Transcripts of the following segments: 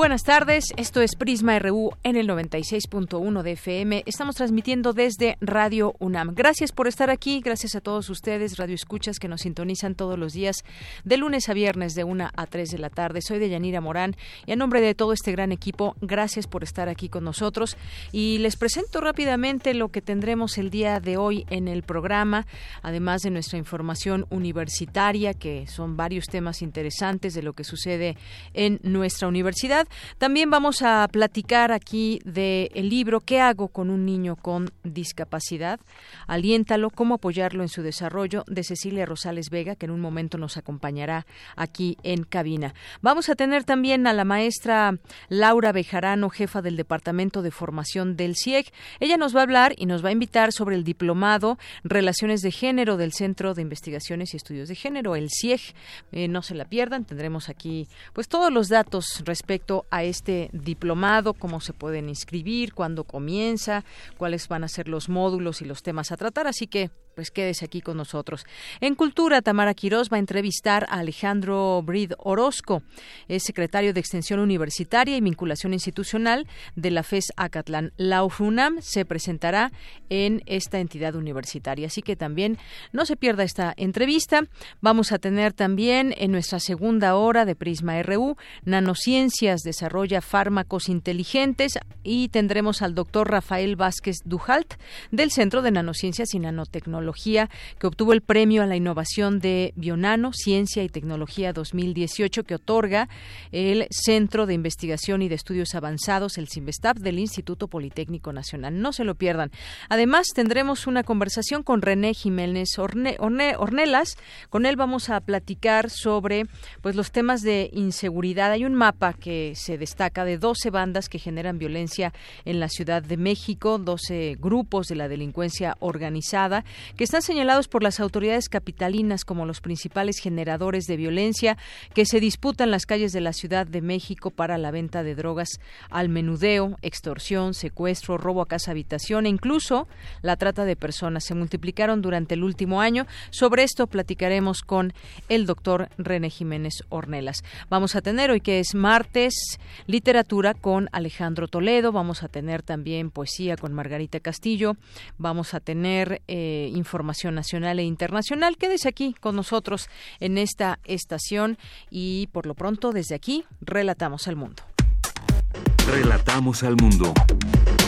Buenas tardes, esto es Prisma RU en el 96.1 de FM. Estamos transmitiendo desde Radio UNAM. Gracias por estar aquí, gracias a todos ustedes, Radio Escuchas, que nos sintonizan todos los días de lunes a viernes de 1 a 3 de la tarde. Soy de Yanira Morán y a nombre de todo este gran equipo, gracias por estar aquí con nosotros. Y les presento rápidamente lo que tendremos el día de hoy en el programa, además de nuestra información universitaria, que son varios temas interesantes de lo que sucede en nuestra universidad. También vamos a platicar aquí del el libro ¿Qué hago con un niño con discapacidad? Aliéntalo, cómo apoyarlo en su desarrollo de Cecilia Rosales Vega, que en un momento nos acompañará aquí en cabina. Vamos a tener también a la maestra Laura Bejarano, jefa del Departamento de Formación del CIEG. Ella nos va a hablar y nos va a invitar sobre el diplomado Relaciones de Género del Centro de Investigaciones y Estudios de Género, el CIEG. Eh, no se la pierdan, tendremos aquí pues todos los datos respecto a este diplomado, cómo se pueden inscribir, cuándo comienza, cuáles van a ser los módulos y los temas a tratar. Así que pues quédese aquí con nosotros. En Cultura, Tamara Quirós va a entrevistar a Alejandro Brid Orozco, es secretario de Extensión Universitaria y Vinculación Institucional de la FES Acatlán. La UFUNAM se presentará en esta entidad universitaria, así que también no se pierda esta entrevista. Vamos a tener también en nuestra segunda hora de Prisma RU, Nanociencias desarrolla fármacos inteligentes y tendremos al doctor Rafael Vázquez Dujalt del Centro de Nanociencias y Nanotecnología que obtuvo el premio a la innovación de Bionano, Ciencia y Tecnología 2018 que otorga el Centro de Investigación y de Estudios Avanzados, el CIMBESTAP del Instituto Politécnico Nacional. No se lo pierdan. Además, tendremos una conversación con René Jiménez Ornelas. Con él vamos a platicar sobre pues los temas de inseguridad. Hay un mapa que se destaca de 12 bandas que generan violencia en la Ciudad de México, 12 grupos de la delincuencia organizada que están señalados por las autoridades capitalinas como los principales generadores de violencia que se disputan las calles de la Ciudad de México para la venta de drogas al menudeo, extorsión, secuestro, robo a casa habitación e incluso la trata de personas. Se multiplicaron durante el último año. Sobre esto platicaremos con el doctor René Jiménez Ornelas. Vamos a tener hoy que es martes literatura con Alejandro Toledo. Vamos a tener también poesía con Margarita Castillo. Vamos a tener eh, información nacional e internacional. Quédese aquí con nosotros en esta estación y por lo pronto desde aquí relatamos al mundo. Relatamos al mundo.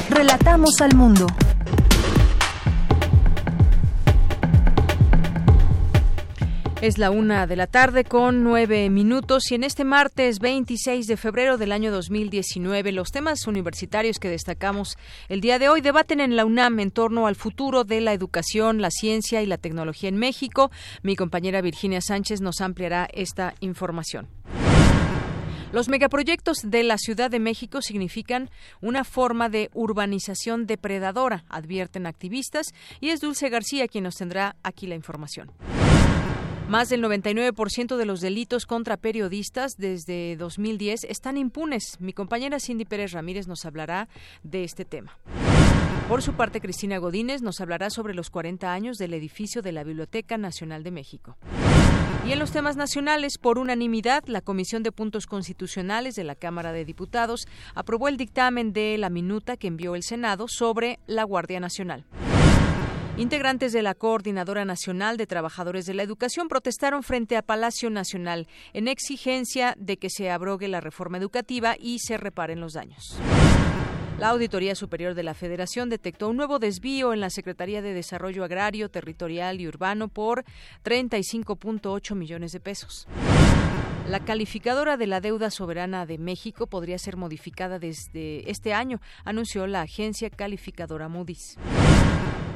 Relatamos al mundo. Es la una de la tarde con nueve minutos y en este martes 26 de febrero del año 2019 los temas universitarios que destacamos el día de hoy debaten en la UNAM en torno al futuro de la educación, la ciencia y la tecnología en México. Mi compañera Virginia Sánchez nos ampliará esta información. Los megaproyectos de la Ciudad de México significan una forma de urbanización depredadora, advierten activistas, y es Dulce García quien nos tendrá aquí la información. Más del 99% de los delitos contra periodistas desde 2010 están impunes. Mi compañera Cindy Pérez Ramírez nos hablará de este tema. Por su parte, Cristina Godínez nos hablará sobre los 40 años del edificio de la Biblioteca Nacional de México. Y en los temas nacionales, por unanimidad, la Comisión de Puntos Constitucionales de la Cámara de Diputados aprobó el dictamen de la minuta que envió el Senado sobre la Guardia Nacional. Integrantes de la Coordinadora Nacional de Trabajadores de la Educación protestaron frente a Palacio Nacional en exigencia de que se abrogue la reforma educativa y se reparen los daños. La Auditoría Superior de la Federación detectó un nuevo desvío en la Secretaría de Desarrollo Agrario, Territorial y Urbano por 35.8 millones de pesos. La calificadora de la deuda soberana de México podría ser modificada desde este año, anunció la agencia calificadora Moody's.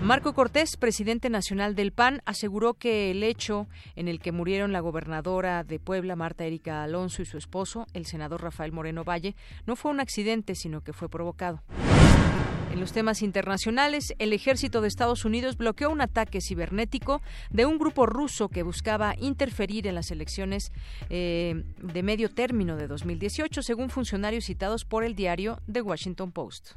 Marco Cortés, presidente nacional del PAN, aseguró que el hecho en el que murieron la gobernadora de Puebla, Marta Erika Alonso, y su esposo, el senador Rafael Moreno Valle, no fue un accidente, sino que fue provocado. En los temas internacionales, el ejército de Estados Unidos bloqueó un ataque cibernético de un grupo ruso que buscaba interferir en las elecciones eh, de medio término de 2018, según funcionarios citados por el diario The Washington Post.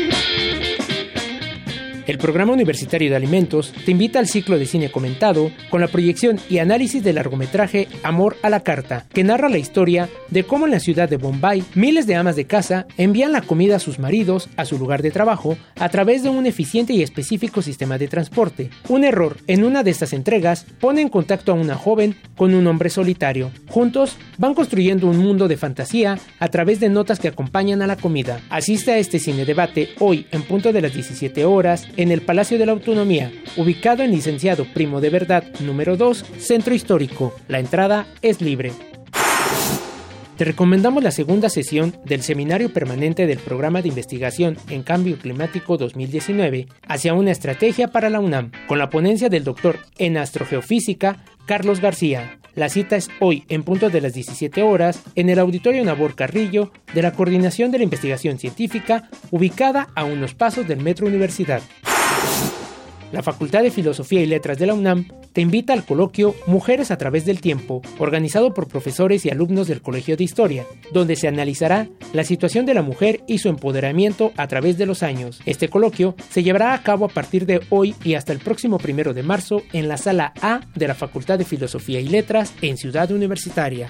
El Programa Universitario de Alimentos te invita al ciclo de cine comentado con la proyección y análisis del largometraje Amor a la Carta, que narra la historia de cómo en la ciudad de Bombay miles de amas de casa envían la comida a sus maridos a su lugar de trabajo a través de un eficiente y específico sistema de transporte. Un error en una de estas entregas pone en contacto a una joven con un hombre solitario. Juntos van construyendo un mundo de fantasía a través de notas que acompañan a la comida. Asiste a este cine debate hoy en punto de las 17 horas en el Palacio de la Autonomía, ubicado en Licenciado Primo de Verdad número 2, Centro Histórico. La entrada es libre. Te recomendamos la segunda sesión del Seminario Permanente del Programa de Investigación en Cambio Climático 2019 hacia una estrategia para la UNAM, con la ponencia del doctor en astrogeofísica Carlos García. La cita es hoy en punto de las 17 horas en el Auditorio Nabor Carrillo de la Coordinación de la Investigación Científica, ubicada a unos pasos del Metro Universidad. La Facultad de Filosofía y Letras de la UNAM te invita al coloquio Mujeres a través del tiempo, organizado por profesores y alumnos del Colegio de Historia, donde se analizará la situación de la mujer y su empoderamiento a través de los años. Este coloquio se llevará a cabo a partir de hoy y hasta el próximo primero de marzo en la sala A de la Facultad de Filosofía y Letras en Ciudad Universitaria.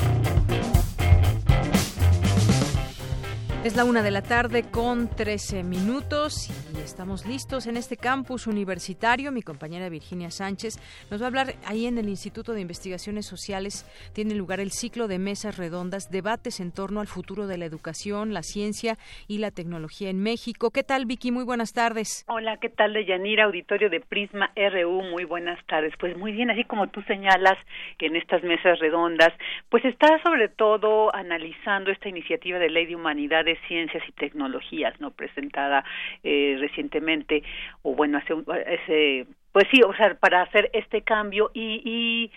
Es la una de la tarde con 13 minutos y estamos listos en este campus universitario. Mi compañera Virginia Sánchez nos va a hablar ahí en el Instituto de Investigaciones Sociales. Tiene lugar el ciclo de mesas redondas, debates en torno al futuro de la educación, la ciencia y la tecnología en México. ¿Qué tal, Vicky? Muy buenas tardes. Hola, ¿qué tal, Deyanira? Auditorio de Prisma RU. Muy buenas tardes. Pues muy bien, así como tú señalas en estas mesas redondas, pues está sobre todo analizando esta iniciativa de ley de humanidades Ciencias y Tecnologías, ¿no? Presentada eh, recientemente, o bueno, hace, ese, pues sí, o sea, para hacer este cambio y, y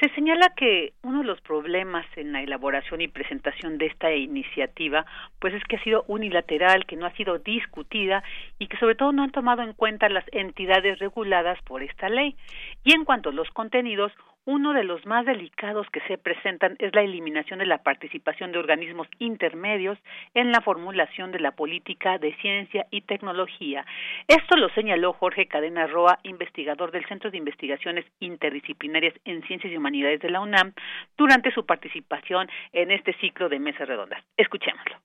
se señala que uno de los problemas en la elaboración y presentación de esta iniciativa, pues es que ha sido unilateral, que no ha sido discutida y que sobre todo no han tomado en cuenta las entidades reguladas por esta ley. Y en cuanto a los contenidos, uno de los más delicados que se presentan es la eliminación de la participación de organismos intermedios en la formulación de la política de ciencia y tecnología. Esto lo señaló Jorge Cadena Roa, investigador del Centro de Investigaciones Interdisciplinarias en Ciencias y Humanidades de la UNAM, durante su participación en este ciclo de mesas redondas. Escuchémoslo.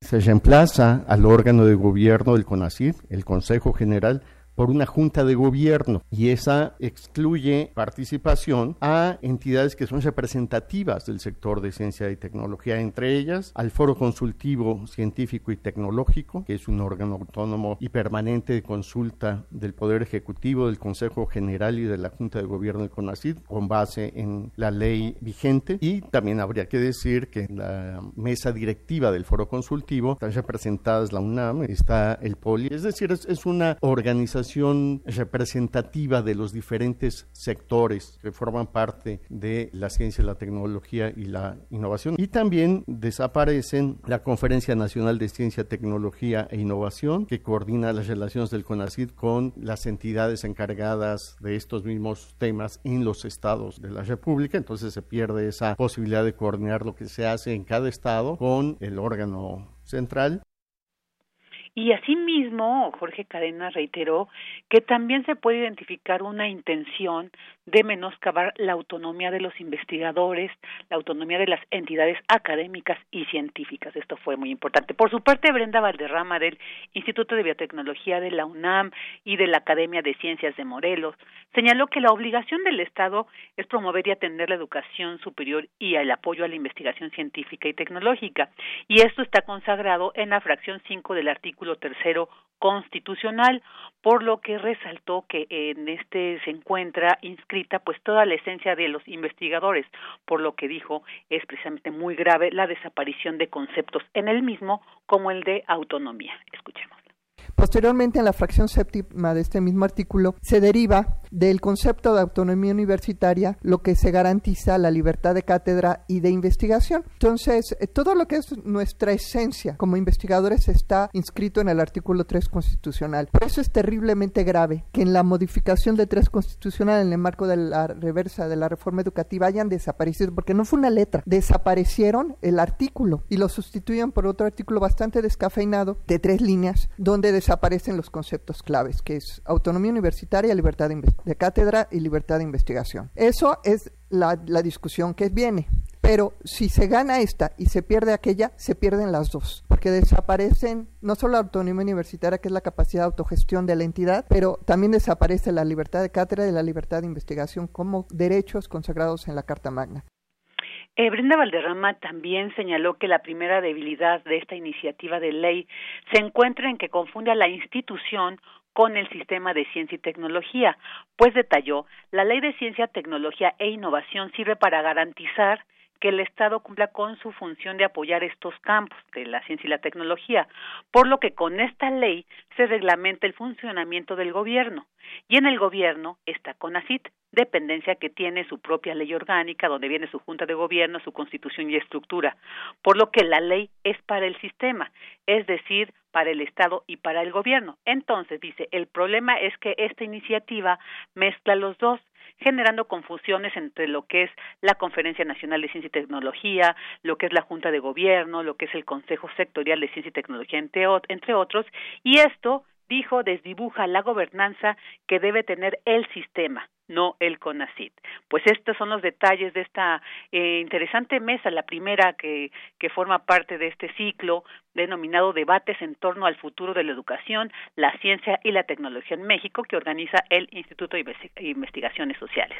Se reemplaza al órgano de gobierno del CONACYT, el Consejo General, por una junta de gobierno y esa excluye participación a entidades que son representativas del sector de ciencia y tecnología, entre ellas al Foro Consultivo Científico y Tecnológico, que es un órgano autónomo y permanente de consulta del Poder Ejecutivo, del Consejo General y de la Junta de Gobierno del CONACYT, con base en la ley vigente. Y también habría que decir que en la mesa directiva del Foro Consultivo están representadas la UNAM, está el POLI, es decir, es, es una organización representativa de los diferentes sectores que forman parte de la ciencia, la tecnología y la innovación. Y también desaparecen la Conferencia Nacional de Ciencia, Tecnología e Innovación, que coordina las relaciones del CONACYT con las entidades encargadas de estos mismos temas en los estados de la República. Entonces se pierde esa posibilidad de coordinar lo que se hace en cada estado con el órgano central y asimismo, Jorge Cadena reiteró que también se puede identificar una intención de menoscabar la autonomía de los investigadores, la autonomía de las entidades académicas y científicas. Esto fue muy importante. Por su parte, Brenda Valderrama del Instituto de Biotecnología de la UNAM y de la Academia de Ciencias de Morelos señaló que la obligación del Estado es promover y atender la educación superior y el apoyo a la investigación científica y tecnológica. Y esto está consagrado en la fracción 5 del artículo tercero constitucional, por lo que resaltó que en este se encuentra inscrita pues toda la esencia de los investigadores, por lo que dijo es precisamente muy grave la desaparición de conceptos en el mismo como el de autonomía. Escuchemos. Posteriormente, en la fracción séptima de este mismo artículo, se deriva del concepto de autonomía universitaria lo que se garantiza la libertad de cátedra y de investigación. Entonces, eh, todo lo que es nuestra esencia como investigadores está inscrito en el artículo 3 constitucional. Por eso es terriblemente grave que en la modificación de 3 constitucional en el marco de la reversa de la reforma educativa hayan desaparecido, porque no fue una letra, desaparecieron el artículo y lo sustituyen por otro artículo bastante descafeinado de tres líneas, donde desaparecen los conceptos claves, que es autonomía universitaria, libertad de, cátedra y libertad de investigación. Eso es la, la discusión que viene. Pero si se gana esta y se pierde aquella, se pierden las dos, porque desaparecen no solo la autonomía universitaria, que es la capacidad de autogestión de la entidad, pero también desaparece la libertad de cátedra y la libertad de investigación como derechos consagrados en la Carta Magna. Eh, Brenda Valderrama también señaló que la primera debilidad de esta iniciativa de ley se encuentra en que confunde a la institución con el sistema de ciencia y tecnología, pues detalló, la ley de ciencia, tecnología e innovación sirve para garantizar que el Estado cumpla con su función de apoyar estos campos de la ciencia y la tecnología, por lo que con esta ley se reglamenta el funcionamiento del gobierno. Y en el gobierno está CONACIT, dependencia que tiene su propia ley orgánica, donde viene su junta de gobierno, su constitución y estructura, por lo que la ley es para el sistema, es decir, para el Estado y para el gobierno. Entonces, dice, el problema es que esta iniciativa mezcla los dos generando confusiones entre lo que es la Conferencia Nacional de Ciencia y Tecnología, lo que es la Junta de Gobierno, lo que es el Consejo Sectorial de Ciencia y Tecnología, entre, otros, y esto, dijo, desdibuja la gobernanza que debe tener el sistema no el CONACIT. Pues estos son los detalles de esta eh, interesante mesa, la primera que, que forma parte de este ciclo denominado Debates en torno al futuro de la educación, la ciencia y la tecnología en México, que organiza el Instituto de Investigaciones Sociales.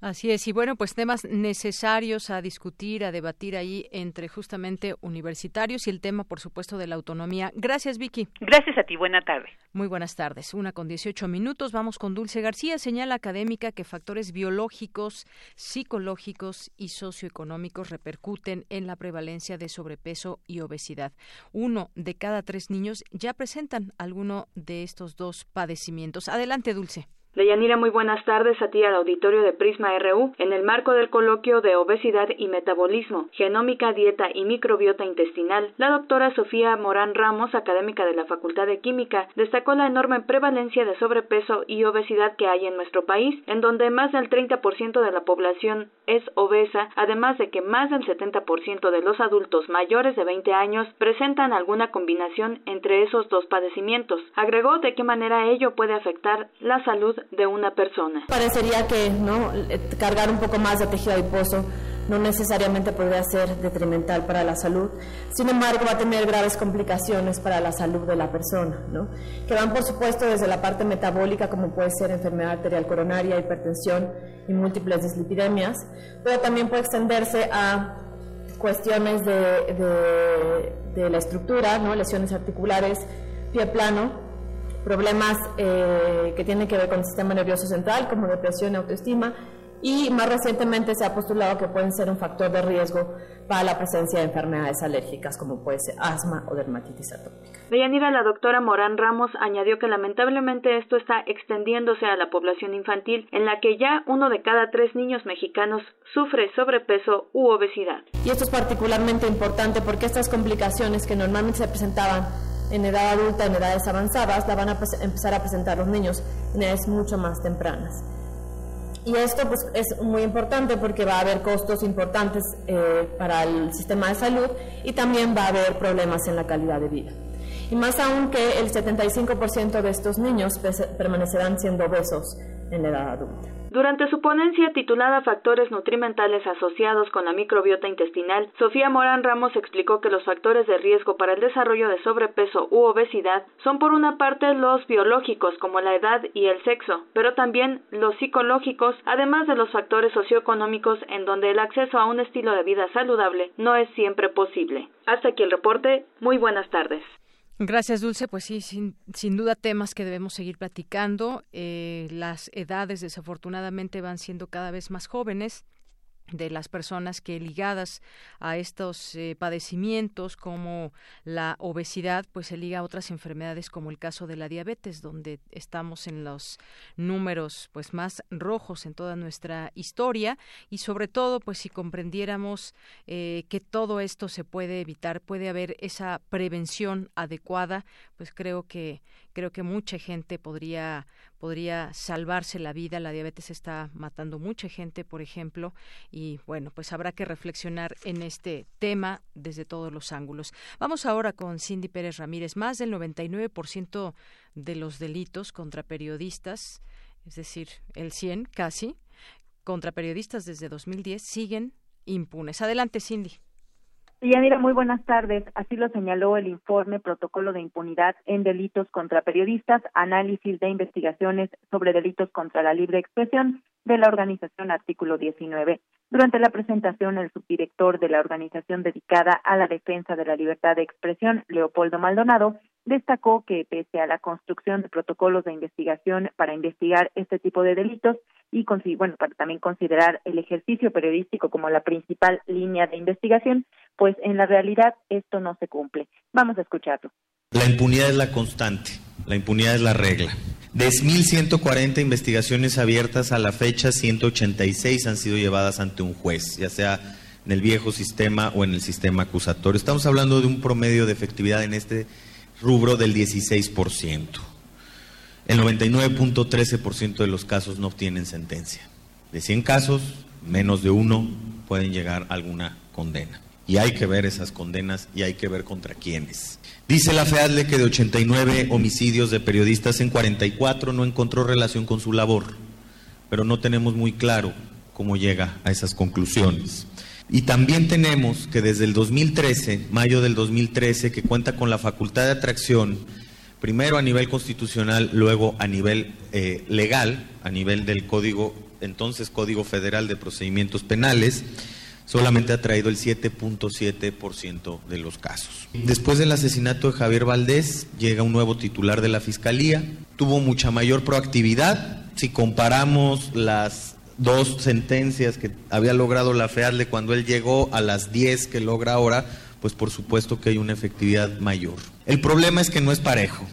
Así es, y bueno, pues temas necesarios a discutir, a debatir ahí entre justamente universitarios y el tema, por supuesto, de la autonomía. Gracias, Vicky. Gracias a ti, buena tarde. Muy buenas tardes. Una con 18 minutos, vamos con Dulce García. Señala académica que factores biológicos, psicológicos y socioeconómicos repercuten en la prevalencia de sobrepeso y obesidad. Uno de cada tres niños ya presentan alguno de estos dos padecimientos. Adelante, Dulce. Deyanira, muy buenas tardes a ti al auditorio de Prisma RU. En el marco del coloquio de obesidad y metabolismo, genómica, dieta y microbiota intestinal, la doctora Sofía Morán Ramos, académica de la Facultad de Química, destacó la enorme prevalencia de sobrepeso y obesidad que hay en nuestro país, en donde más del 30% de la población es obesa, además de que más del 70% de los adultos mayores de 20 años presentan alguna combinación entre esos dos padecimientos. Agregó de qué manera ello puede afectar la salud de una persona. Parecería que no cargar un poco más de tejido adiposo no necesariamente podría ser detrimental para la salud, sin embargo va a tener graves complicaciones para la salud de la persona, ¿no? que van por supuesto desde la parte metabólica como puede ser enfermedad arterial coronaria, hipertensión y múltiples dislipidemias, pero también puede extenderse a cuestiones de, de, de la estructura, ¿no? lesiones articulares, pie plano, problemas eh, que tienen que ver con el sistema nervioso central, como depresión y autoestima, y más recientemente se ha postulado que pueden ser un factor de riesgo para la presencia de enfermedades alérgicas, como puede ser asma o dermatitis atópica. Deyanira, la doctora Morán Ramos añadió que lamentablemente esto está extendiéndose a la población infantil, en la que ya uno de cada tres niños mexicanos sufre sobrepeso u obesidad. Y esto es particularmente importante porque estas complicaciones que normalmente se presentaban en edad adulta, en edades avanzadas, la van a empezar a presentar los niños en edades mucho más tempranas. Y esto pues, es muy importante porque va a haber costos importantes eh, para el sistema de salud y también va a haber problemas en la calidad de vida. Y más aún que el 75% de estos niños permanecerán siendo obesos en la edad adulta. Durante su ponencia titulada Factores nutrimentales asociados con la microbiota intestinal, Sofía Morán Ramos explicó que los factores de riesgo para el desarrollo de sobrepeso u obesidad son por una parte los biológicos como la edad y el sexo, pero también los psicológicos, además de los factores socioeconómicos en donde el acceso a un estilo de vida saludable no es siempre posible. Hasta aquí el reporte. Muy buenas tardes. Gracias, Dulce. Pues sí, sin, sin duda temas que debemos seguir platicando. Eh, las edades, desafortunadamente, van siendo cada vez más jóvenes de las personas que ligadas a estos eh, padecimientos como la obesidad pues se liga a otras enfermedades como el caso de la diabetes donde estamos en los números pues más rojos en toda nuestra historia. Y sobre todo pues si comprendiéramos eh, que todo esto se puede evitar puede haber esa prevención adecuada pues creo que creo que mucha gente podría podría salvarse la vida. La diabetes está matando mucha gente, por ejemplo, y bueno, pues habrá que reflexionar en este tema desde todos los ángulos. Vamos ahora con Cindy Pérez Ramírez. Más del 99% de los delitos contra periodistas, es decir, el 100 casi, contra periodistas desde 2010 siguen impunes. Adelante, Cindy. Yanira, muy buenas tardes. Así lo señaló el informe Protocolo de Impunidad en Delitos contra Periodistas, Análisis de Investigaciones sobre Delitos contra la Libre Expresión de la organización Artículo 19. Durante la presentación, el subdirector de la organización dedicada a la defensa de la libertad de expresión, Leopoldo Maldonado, destacó que pese a la construcción de protocolos de investigación para investigar este tipo de delitos y bueno, para también considerar el ejercicio periodístico como la principal línea de investigación, pues en la realidad esto no se cumple. Vamos a escucharlo. La impunidad es la constante, la impunidad es la regla. De 1.140 investigaciones abiertas a la fecha, 186 han sido llevadas ante un juez, ya sea en el viejo sistema o en el sistema acusatorio. Estamos hablando de un promedio de efectividad en este rubro del 16%. El 99.13% de los casos no obtienen sentencia. De 100 casos, menos de uno pueden llegar a alguna condena. Y hay que ver esas condenas y hay que ver contra quiénes. Dice la FEADLE que de 89 homicidios de periodistas en 44 no encontró relación con su labor, pero no tenemos muy claro cómo llega a esas conclusiones. Y también tenemos que desde el 2013, mayo del 2013, que cuenta con la facultad de atracción, primero a nivel constitucional, luego a nivel eh, legal, a nivel del Código, entonces Código Federal de Procedimientos Penales, solamente ha traído el 7.7% de los casos. Después del asesinato de Javier Valdés, llega un nuevo titular de la Fiscalía, tuvo mucha mayor proactividad. Si comparamos las dos sentencias que había logrado la FEADLE cuando él llegó a las 10 que logra ahora, pues por supuesto que hay una efectividad mayor. El problema es que no es parejo.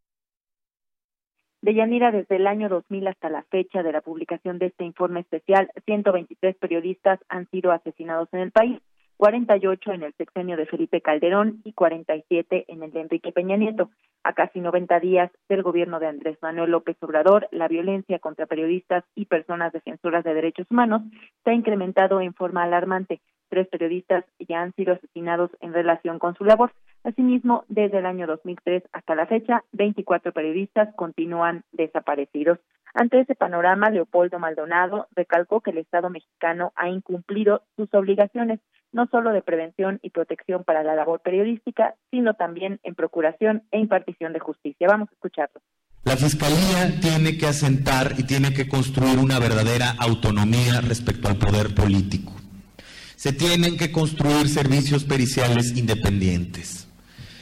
De Yanira, desde el año 2000 hasta la fecha de la publicación de este informe especial, 123 periodistas han sido asesinados en el país, 48 en el sexenio de Felipe Calderón y 47 en el de Enrique Peña Nieto. A casi 90 días del gobierno de Andrés Manuel López Obrador, la violencia contra periodistas y personas defensoras de derechos humanos se ha incrementado en forma alarmante. Tres periodistas ya han sido asesinados en relación con su labor. Asimismo, desde el año 2003 hasta la fecha, 24 periodistas continúan desaparecidos. Ante ese panorama, Leopoldo Maldonado recalcó que el Estado mexicano ha incumplido sus obligaciones, no solo de prevención y protección para la labor periodística, sino también en procuración e impartición de justicia. Vamos a escucharlo. La Fiscalía tiene que asentar y tiene que construir una verdadera autonomía respecto al poder político. Se tienen que construir servicios periciales independientes.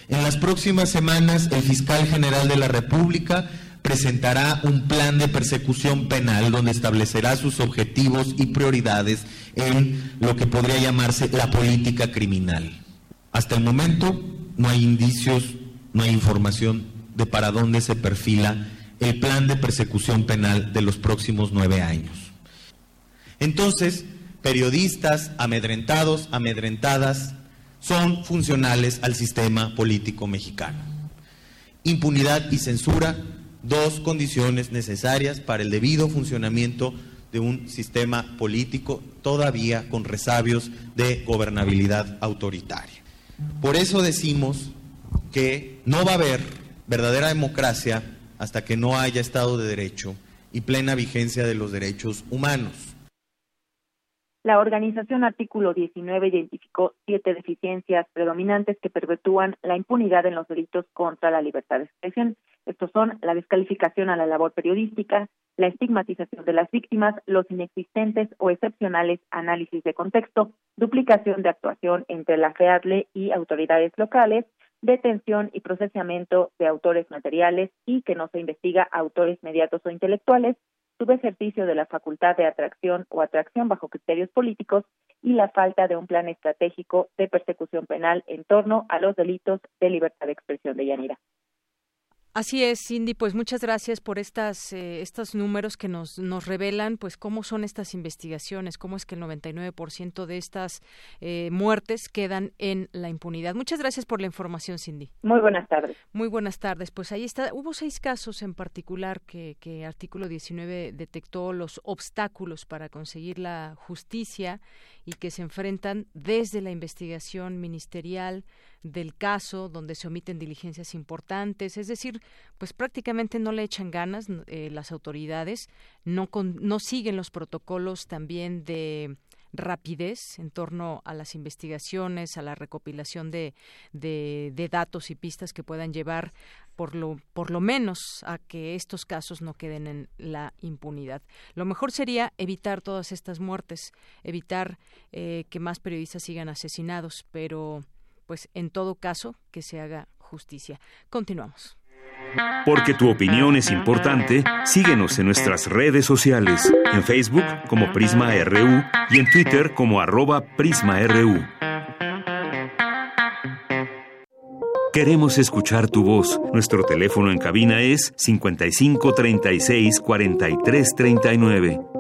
En las próximas semanas, el fiscal general de la República presentará un plan de persecución penal donde establecerá sus objetivos y prioridades en lo que podría llamarse la política criminal. Hasta el momento no hay indicios, no hay información de para dónde se perfila el plan de persecución penal de los próximos nueve años. Entonces, periodistas amedrentados, amedrentadas, son funcionales al sistema político mexicano. Impunidad y censura, dos condiciones necesarias para el debido funcionamiento de un sistema político todavía con resabios de gobernabilidad autoritaria. Por eso decimos que no va a haber verdadera democracia hasta que no haya Estado de Derecho y plena vigencia de los derechos humanos. La organización Artículo 19 identificó siete deficiencias predominantes que perpetúan la impunidad en los delitos contra la libertad de expresión. Estos son la descalificación a la labor periodística, la estigmatización de las víctimas, los inexistentes o excepcionales análisis de contexto, duplicación de actuación entre la FEADLE y autoridades locales, detención y procesamiento de autores materiales y que no se investiga a autores mediatos o intelectuales, subejercicio de la facultad de atracción o atracción bajo criterios políticos y la falta de un plan estratégico de persecución penal en torno a los delitos de libertad de expresión de Yanira. Así es, Cindy, pues muchas gracias por estas, eh, estos números que nos, nos revelan pues cómo son estas investigaciones, cómo es que el 99% de estas eh, muertes quedan en la impunidad. Muchas gracias por la información, Cindy. Muy buenas tardes. Muy buenas tardes. Pues ahí está, hubo seis casos en particular que, que artículo 19 detectó los obstáculos para conseguir la justicia y que se enfrentan desde la investigación ministerial del caso, donde se omiten diligencias importantes, es decir, pues prácticamente no le echan ganas eh, las autoridades, no, no siguen los protocolos también de rapidez en torno a las investigaciones, a la recopilación de, de, de, datos y pistas que puedan llevar por lo, por lo menos a que estos casos no queden en la impunidad. Lo mejor sería evitar todas estas muertes, evitar eh, que más periodistas sigan asesinados, pero pues en todo caso que se haga justicia. Continuamos. Porque tu opinión es importante, síguenos en nuestras redes sociales, en Facebook como Prisma RU y en Twitter como arroba PrismaRU. Queremos escuchar tu voz. Nuestro teléfono en cabina es 55 36 43 39.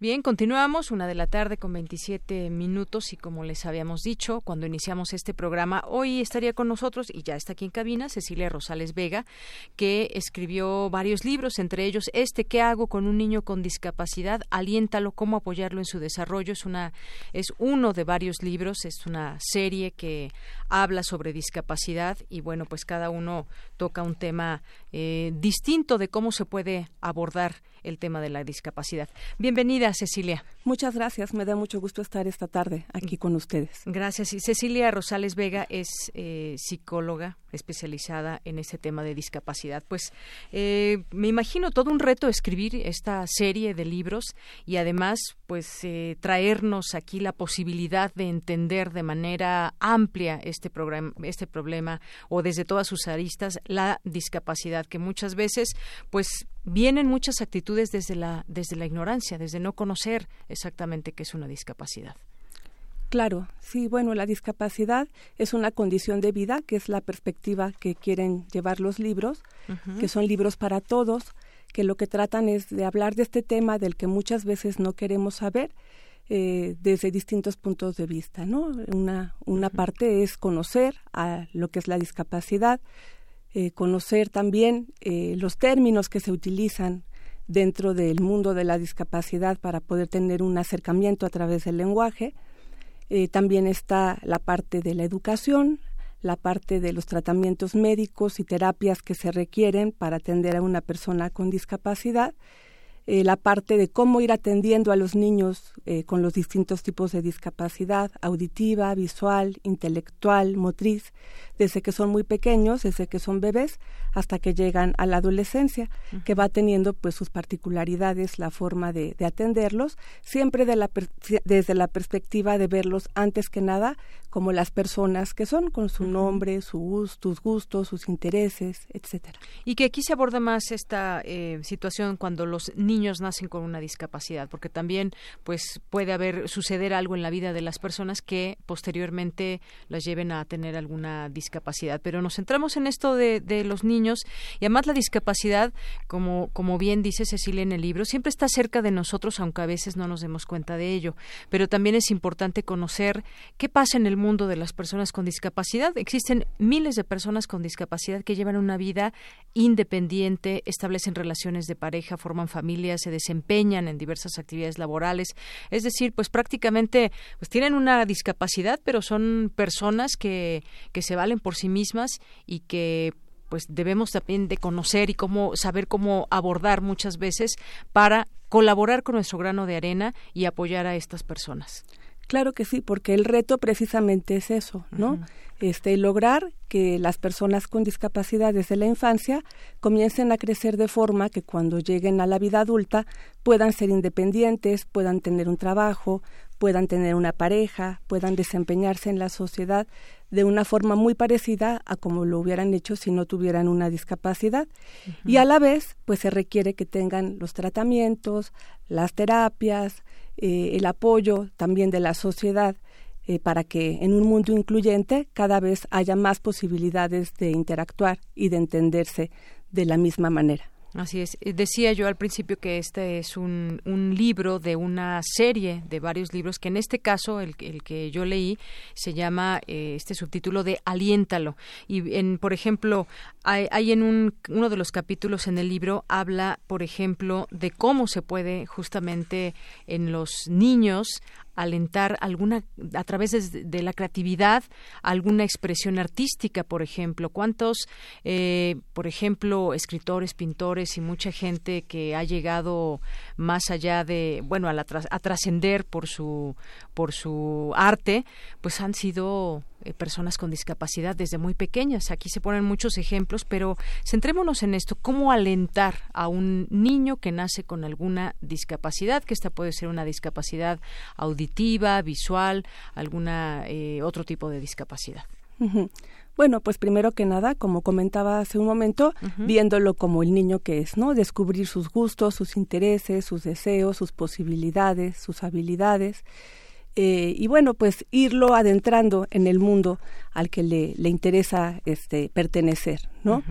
Bien, continuamos, una de la tarde con 27 minutos y como les habíamos dicho cuando iniciamos este programa, hoy estaría con nosotros y ya está aquí en cabina Cecilia Rosales Vega, que escribió varios libros, entre ellos este ¿Qué hago con un niño con discapacidad? Aliéntalo, cómo apoyarlo en su desarrollo. Es una es uno de varios libros, es una serie que habla sobre discapacidad y bueno, pues cada uno toca un tema eh, distinto de cómo se puede abordar el tema de la discapacidad. Bienvenida, Cecilia. Muchas gracias, me da mucho gusto estar esta tarde aquí con ustedes. Gracias. Y Cecilia Rosales Vega es eh, psicóloga especializada en este tema de discapacidad. Pues eh, me imagino todo un reto escribir esta serie de libros y además pues eh, traernos aquí la posibilidad de entender de manera amplia este este problema o desde todas sus aristas la discapacidad que muchas veces pues vienen muchas actitudes desde la desde la ignorancia, desde no conocer exactamente qué es una discapacidad. Claro, sí, bueno, la discapacidad es una condición de vida, que es la perspectiva que quieren llevar los libros, que son libros para todos, que lo que tratan es de hablar de este tema del que muchas veces no queremos saber eh, desde distintos puntos de vista, ¿no? Una, una parte es conocer a lo que es la discapacidad, eh, conocer también eh, los términos que se utilizan dentro del mundo de la discapacidad para poder tener un acercamiento a través del lenguaje, eh, también está la parte de la educación, la parte de los tratamientos médicos y terapias que se requieren para atender a una persona con discapacidad eh, la parte de cómo ir atendiendo a los niños eh, con los distintos tipos de discapacidad auditiva, visual, intelectual, motriz, desde que son muy pequeños, desde que son bebés, hasta que llegan a la adolescencia, que va teniendo pues sus particularidades, la forma de, atenderlos, siempre de la desde la perspectiva de verlos antes que nada como las personas que son, con su nombre, su, sus gustos, sus intereses, etcétera. Y que aquí se aborda más esta eh, situación cuando los niños niños nacen con una discapacidad, porque también pues puede haber suceder algo en la vida de las personas que posteriormente las lleven a tener alguna discapacidad. Pero nos centramos en esto de, de los niños y además la discapacidad, como, como bien dice Cecilia en el libro, siempre está cerca de nosotros, aunque a veces no nos demos cuenta de ello. Pero también es importante conocer qué pasa en el mundo de las personas con discapacidad. Existen miles de personas con discapacidad que llevan una vida independiente, establecen relaciones de pareja, forman familia se desempeñan en diversas actividades laborales, es decir, pues prácticamente pues tienen una discapacidad, pero son personas que, que se valen por sí mismas y que pues debemos también de conocer y cómo saber cómo abordar muchas veces para colaborar con nuestro grano de arena y apoyar a estas personas. Claro que sí, porque el reto precisamente es eso, ¿no? Este lograr que las personas con discapacidad desde la infancia comiencen a crecer de forma que cuando lleguen a la vida adulta puedan ser independientes, puedan tener un trabajo, puedan tener una pareja, puedan desempeñarse en la sociedad de una forma muy parecida a como lo hubieran hecho si no tuvieran una discapacidad. Y a la vez, pues se requiere que tengan los tratamientos, las terapias, eh, el apoyo también de la sociedad eh, para que en un mundo incluyente cada vez haya más posibilidades de interactuar y de entenderse de la misma manera. Así es. Eh, decía yo al principio que este es un, un libro de una serie de varios libros que en este caso, el, el que yo leí, se llama eh, este subtítulo de Aliéntalo. Y, en, por ejemplo, hay, hay en un, uno de los capítulos en el libro habla, por ejemplo, de cómo se puede justamente en los niños alentar alguna a través de, la creatividad alguna expresión artística por ejemplo. Cuántos eh, por ejemplo escritores pintores y mucha gente que ha llegado más allá de bueno a, a trascender por su por su arte pues han sido eh, personas con discapacidad desde muy pequeñas. Aquí se ponen muchos ejemplos, pero centrémonos en esto, cómo alentar a un niño que nace con alguna discapacidad, que esta puede ser una discapacidad auditiva, visual, alguna eh, otro tipo de discapacidad. Bueno, pues primero que nada, como comentaba hace un momento, viéndolo como el niño que es, ¿no? Descubrir sus gustos, sus intereses, sus deseos, sus posibilidades, sus habilidades. Eh, y bueno, pues irlo adentrando en el mundo al que le, le interesa este, pertenecer, ¿no?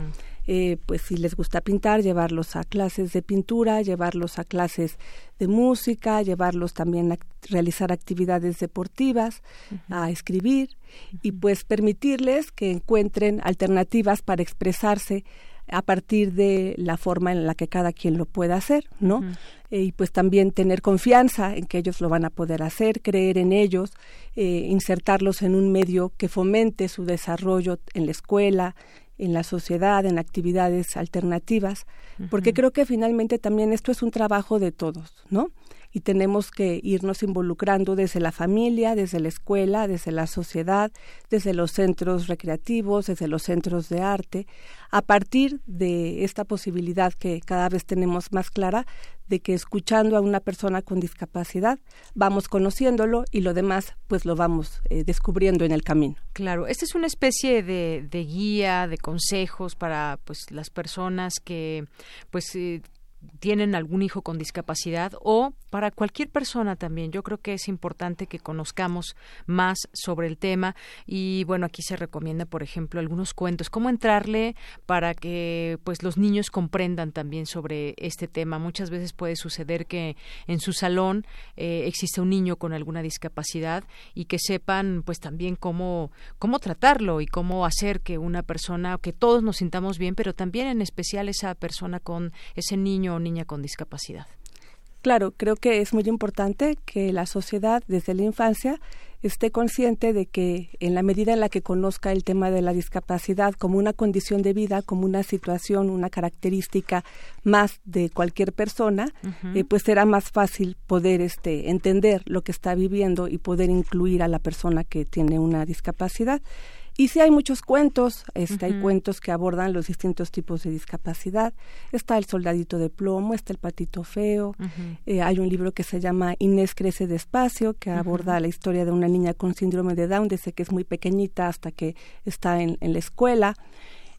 Eh, pues si les gusta pintar, llevarlos a clases de pintura, llevarlos a clases de música, llevarlos también a realizar actividades deportivas, a escribir y pues permitirles que encuentren alternativas para expresarse a partir de la forma en la que cada quien lo pueda hacer, ¿no? Eh, y pues también tener confianza en que ellos lo van a poder hacer, creer en ellos, eh, insertarlos en un medio que fomente su desarrollo en la escuela, en la sociedad, en actividades alternativas, porque creo que finalmente también esto es un trabajo de todos, ¿no? Y tenemos que irnos involucrando desde la familia, desde la escuela, desde la sociedad, desde los centros recreativos, desde los centros de arte, a partir de esta posibilidad que cada vez tenemos más clara de que escuchando a una persona con discapacidad vamos conociéndolo y lo demás pues lo vamos eh, descubriendo en el camino. Claro, esta es una especie de, de, guía, de consejos para pues las personas que pues eh, tienen algún hijo con discapacidad o para cualquier persona también. Yo creo que es importante que conozcamos más sobre el tema y bueno, aquí se recomienda, por ejemplo, algunos cuentos, cómo entrarle para que pues los niños comprendan también sobre este tema. Muchas veces puede suceder que en su salón eh, existe un niño con alguna discapacidad y que sepan pues también cómo cómo tratarlo y cómo hacer que una persona que todos nos sintamos bien, pero también en especial esa persona con ese niño o niña con discapacidad. Claro, creo que es muy importante que la sociedad desde la infancia esté consciente de que en la medida en la que conozca el tema de la discapacidad como una condición de vida, como una situación, una característica más de cualquier persona, eh, pues será más fácil poder este, entender lo que está viviendo y poder incluir a la persona que tiene una discapacidad. Y sí hay muchos cuentos, este, hay cuentos que abordan los distintos tipos de discapacidad. Está el soldadito de plomo, está el patito feo. Eh, hay un libro que se llama Inés crece despacio, que aborda la historia de una niña con síndrome de Down desde que es muy pequeñita hasta que está en, la escuela.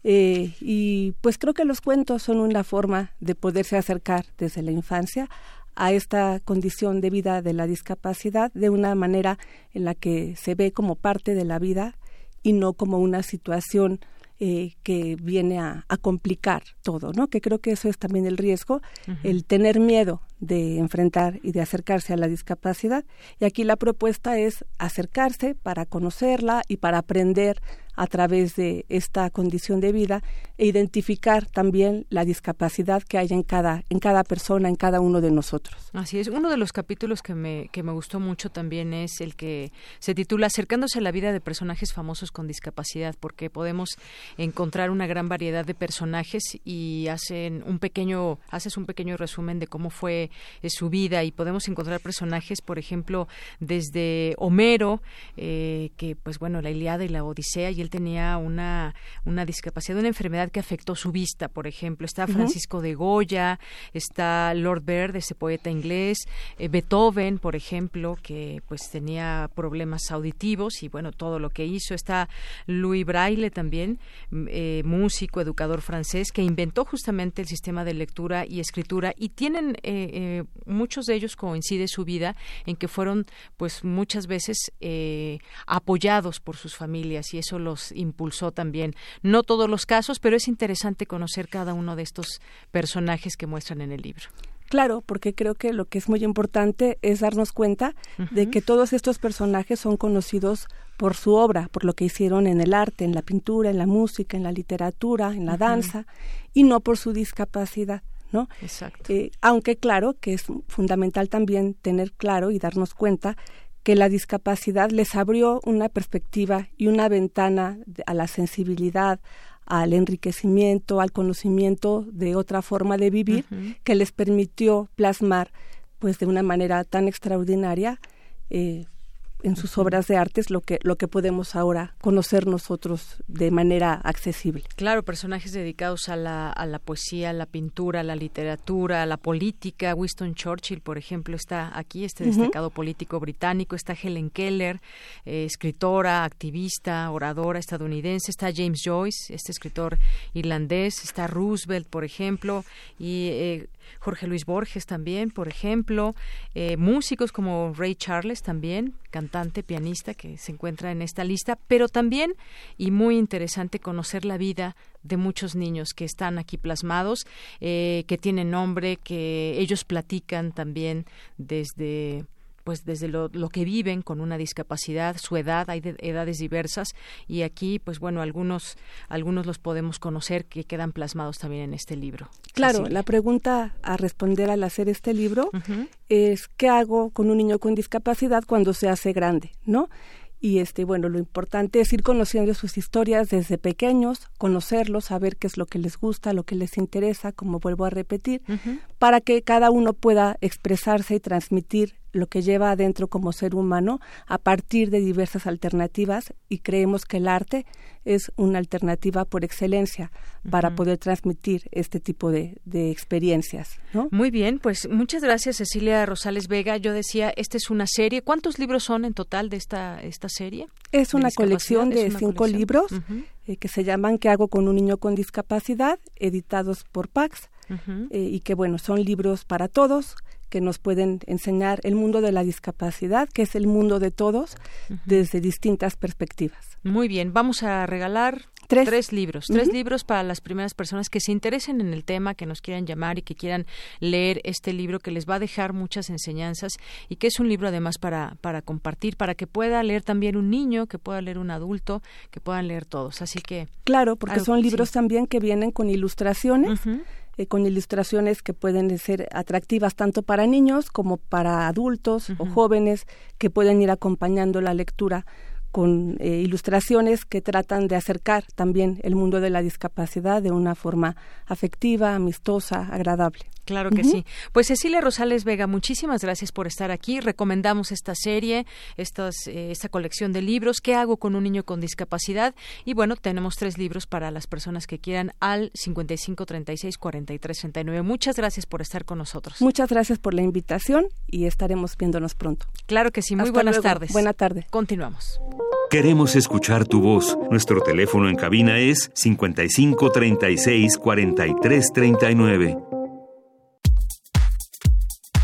Eh, y pues creo que los cuentos son una forma de poderse acercar desde la infancia a esta condición de vida de la discapacidad de una manera en la que se ve como parte de la vida y no como una situación eh, que viene a, complicar todo, ¿no? Que creo que eso es también el riesgo, el tener miedo de enfrentar y de acercarse a la discapacidad. Y aquí la propuesta es acercarse para conocerla y para aprender a través de esta condición de vida e identificar también la discapacidad que hay en cada, en cada persona, en cada uno de nosotros. Así es. Uno de los capítulos que me, que me gustó mucho también es el que se titula Acercándose a la vida de personajes famosos con discapacidad, porque podemos encontrar una gran variedad de personajes y hacen un pequeño, haces un pequeño resumen de cómo fue eh, su vida y podemos encontrar personajes, por ejemplo, desde Homero, eh, que pues bueno, la Iliada y la Odisea, y él tenía una, una discapacidad, una enfermedad que afectó su vista, por ejemplo. Está Francisco de Goya, está Lord Bird, ese poeta inglés, eh, Beethoven, por ejemplo, que pues tenía problemas auditivos y bueno, todo lo que hizo. Está Louis Braille también, eh, músico, educador francés, que inventó justamente el sistema de lectura y escritura y tienen, eh, muchos de ellos coincide su vida en que fueron pues muchas veces apoyados por sus familias y eso los impulsó también. No todos los casos, pero es interesante conocer cada uno de estos personajes que muestran en el libro. Claro, porque creo que lo que es muy importante es darnos cuenta de que todos estos personajes son conocidos por su obra, por lo que hicieron en el arte, en la pintura, en la música, en la literatura, en la danza, y no por su discapacidad. ¿no? Exacto. Eh, aunque claro que es fundamental también tener claro y darnos cuenta que la discapacidad les abrió una perspectiva y una ventana a la sensibilidad, al enriquecimiento, al conocimiento de otra forma de vivir que les permitió plasmar pues de una manera tan extraordinaria eh, en sus obras de arte lo que lo que podemos ahora conocer nosotros de manera accesible. Claro, personajes dedicados a la, a la poesía, a la pintura, a la literatura, a la política. Winston Churchill, por ejemplo, está aquí, este destacado político británico. Está Helen Keller, eh, escritora, activista, oradora estadounidense. Está James Joyce, este escritor irlandés. Está Roosevelt, por ejemplo, y eh, Jorge Luis Borges también, por ejemplo, eh, músicos como Ray Charles también, cantante, pianista que se encuentra en esta lista, pero también, y muy interesante, conocer la vida de muchos niños que están aquí plasmados, eh, que tienen nombre, que ellos platican también desde pues desde lo, que viven con una discapacidad, su edad, hay edades diversas y aquí pues bueno, algunos algunos los podemos conocer que quedan plasmados también en este libro. Claro, la pregunta a responder al hacer este libro es ¿qué hago con un niño con discapacidad cuando se hace grande, ¿no? y este bueno lo importante es ir conociendo sus historias desde pequeños conocerlos saber qué es lo que les gusta lo que les interesa como vuelvo a repetir para que cada uno pueda expresarse y transmitir lo que lleva adentro como ser humano a partir de diversas alternativas y creemos que el arte es una alternativa por excelencia para poder transmitir este tipo de, experiencias. Muy bien, pues muchas gracias Cecilia Rosales Vega. Yo decía, esta es una serie. ¿Cuántos libros son en total de esta, esta serie? Es una colección de cinco libros eh, que se llaman ¿Qué hago con un niño con discapacidad? editados por Pax. Eh, y que bueno, son libros para todos, que nos pueden enseñar el mundo de la discapacidad, que es el mundo de todos, desde distintas perspectivas. Muy bien, vamos a regalar tres, libros, tres libros para las primeras personas que se interesen en el tema, que nos quieran llamar y que quieran leer este libro que les va a dejar muchas enseñanzas y que es un libro además para, para compartir, para que pueda leer también un niño, que pueda leer un adulto, que puedan leer todos. Así que... Claro, porque son libros también que vienen con ilustraciones. Eh, con ilustraciones que pueden ser atractivas tanto para niños como para adultos o jóvenes que pueden ir acompañando la lectura con eh, ilustraciones que tratan de acercar también el mundo de la discapacidad de una forma afectiva, amistosa, agradable. Claro que sí. Pues Cecilia Rosales Vega, muchísimas gracias por estar aquí. Recomendamos esta serie, estas, eh, esta colección de libros. ¿Qué hago con un niño con discapacidad? Y bueno, tenemos tres libros para las personas que quieran al 55 36 43 69. Muchas gracias por estar con nosotros. Muchas gracias por la invitación y estaremos viéndonos pronto. Claro que sí. Muy buenas tardes. Buena tarde. Continuamos. Queremos escuchar tu voz. Nuestro teléfono en cabina es 55 36 43 39.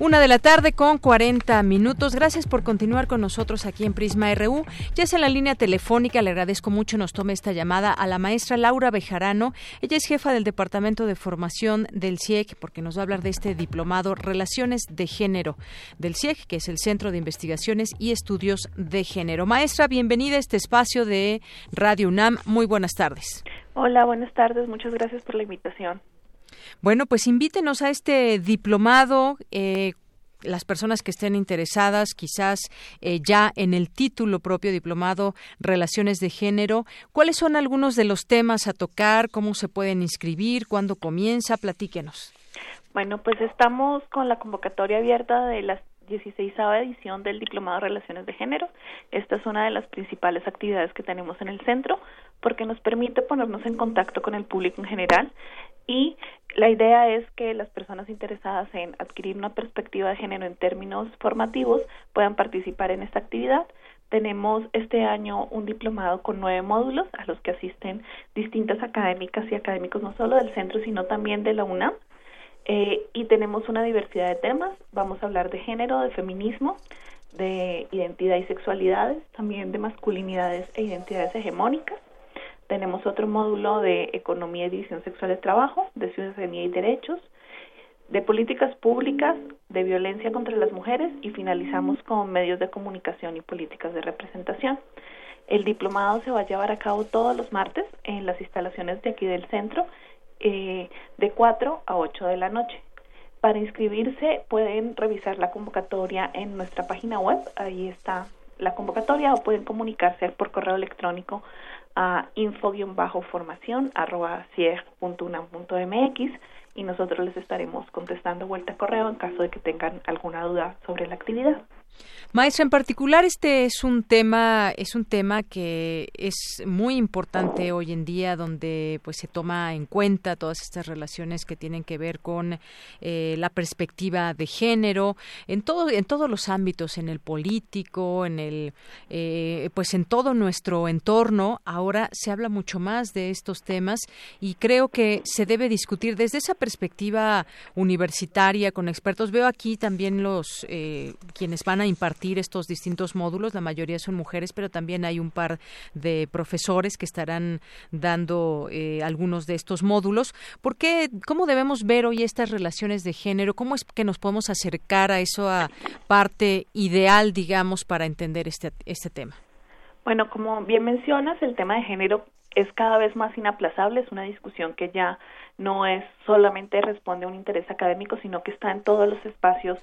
Una de la tarde con 40 minutos. Gracias por continuar con nosotros aquí en Prisma RU. Ya es en la línea telefónica, le agradezco mucho, nos tome esta llamada a la maestra Laura Bejarano. Ella es jefa del Departamento de Formación del CIEC, porque nos va a hablar de este diplomado Relaciones de Género del CIEC, que es el Centro de Investigaciones y Estudios de Género. Maestra, bienvenida a este espacio de Radio UNAM. Muy buenas tardes. Hola, buenas tardes. Muchas gracias por la invitación. Bueno, pues invítenos a este diplomado. Eh, las personas que estén interesadas, quizás eh, ya en el título propio diplomado Relaciones de Género, ¿cuáles son algunos de los temas a tocar? ¿Cómo se pueden inscribir? ¿Cuándo comienza? Platíquenos. Bueno, pues estamos con la convocatoria abierta de la 16 edición del Diplomado Relaciones de Género. Esta es una de las principales actividades que tenemos en el centro porque nos permite ponernos en contacto con el público en general y la idea es que las personas interesadas en adquirir una perspectiva de género en términos formativos puedan participar en esta actividad. Tenemos este año un diplomado con nueve módulos a los que asisten distintas académicas y académicos no solo del centro sino también de la UNAM. Eh, y tenemos una diversidad de temas. Vamos a hablar de género, de feminismo, de identidad y sexualidades, también de masculinidades e identidades hegemónicas. Tenemos otro módulo de Economía y División Sexual de Trabajo, de Ciudadanía y Derechos, de Políticas Públicas, de Violencia contra las Mujeres y finalizamos con Medios de Comunicación y Políticas de Representación. El diplomado se va a llevar a cabo todos los martes en las instalaciones de aquí del centro eh, de 4 a 8 de la noche. Para inscribirse pueden revisar la convocatoria en nuestra página web, ahí está la convocatoria, o pueden comunicarse por correo electrónico a info-formación y nosotros les estaremos contestando vuelta a correo en caso de que tengan alguna duda sobre la actividad. Maestra, en particular este es un tema es un tema que es muy importante hoy en día, donde pues se toma en cuenta todas estas relaciones que tienen que ver con eh, la perspectiva de género en todo en todos los ámbitos, en el político, en el eh, pues en todo nuestro entorno. Ahora se habla mucho más de estos temas y creo que se debe discutir desde esa perspectiva universitaria con expertos. Veo aquí también los eh, quienes van a impartir estos distintos módulos. La mayoría son mujeres, pero también hay un par de profesores que estarán dando eh, algunos de estos módulos. ¿Por qué, ¿Cómo debemos ver hoy estas relaciones de género? ¿Cómo es que nos podemos acercar a eso a parte ideal, digamos, para entender este, este tema? Bueno, como bien mencionas, el tema de género es cada vez más inaplazable, es una discusión que ya no es solamente responde a un interés académico, sino que está en todos los espacios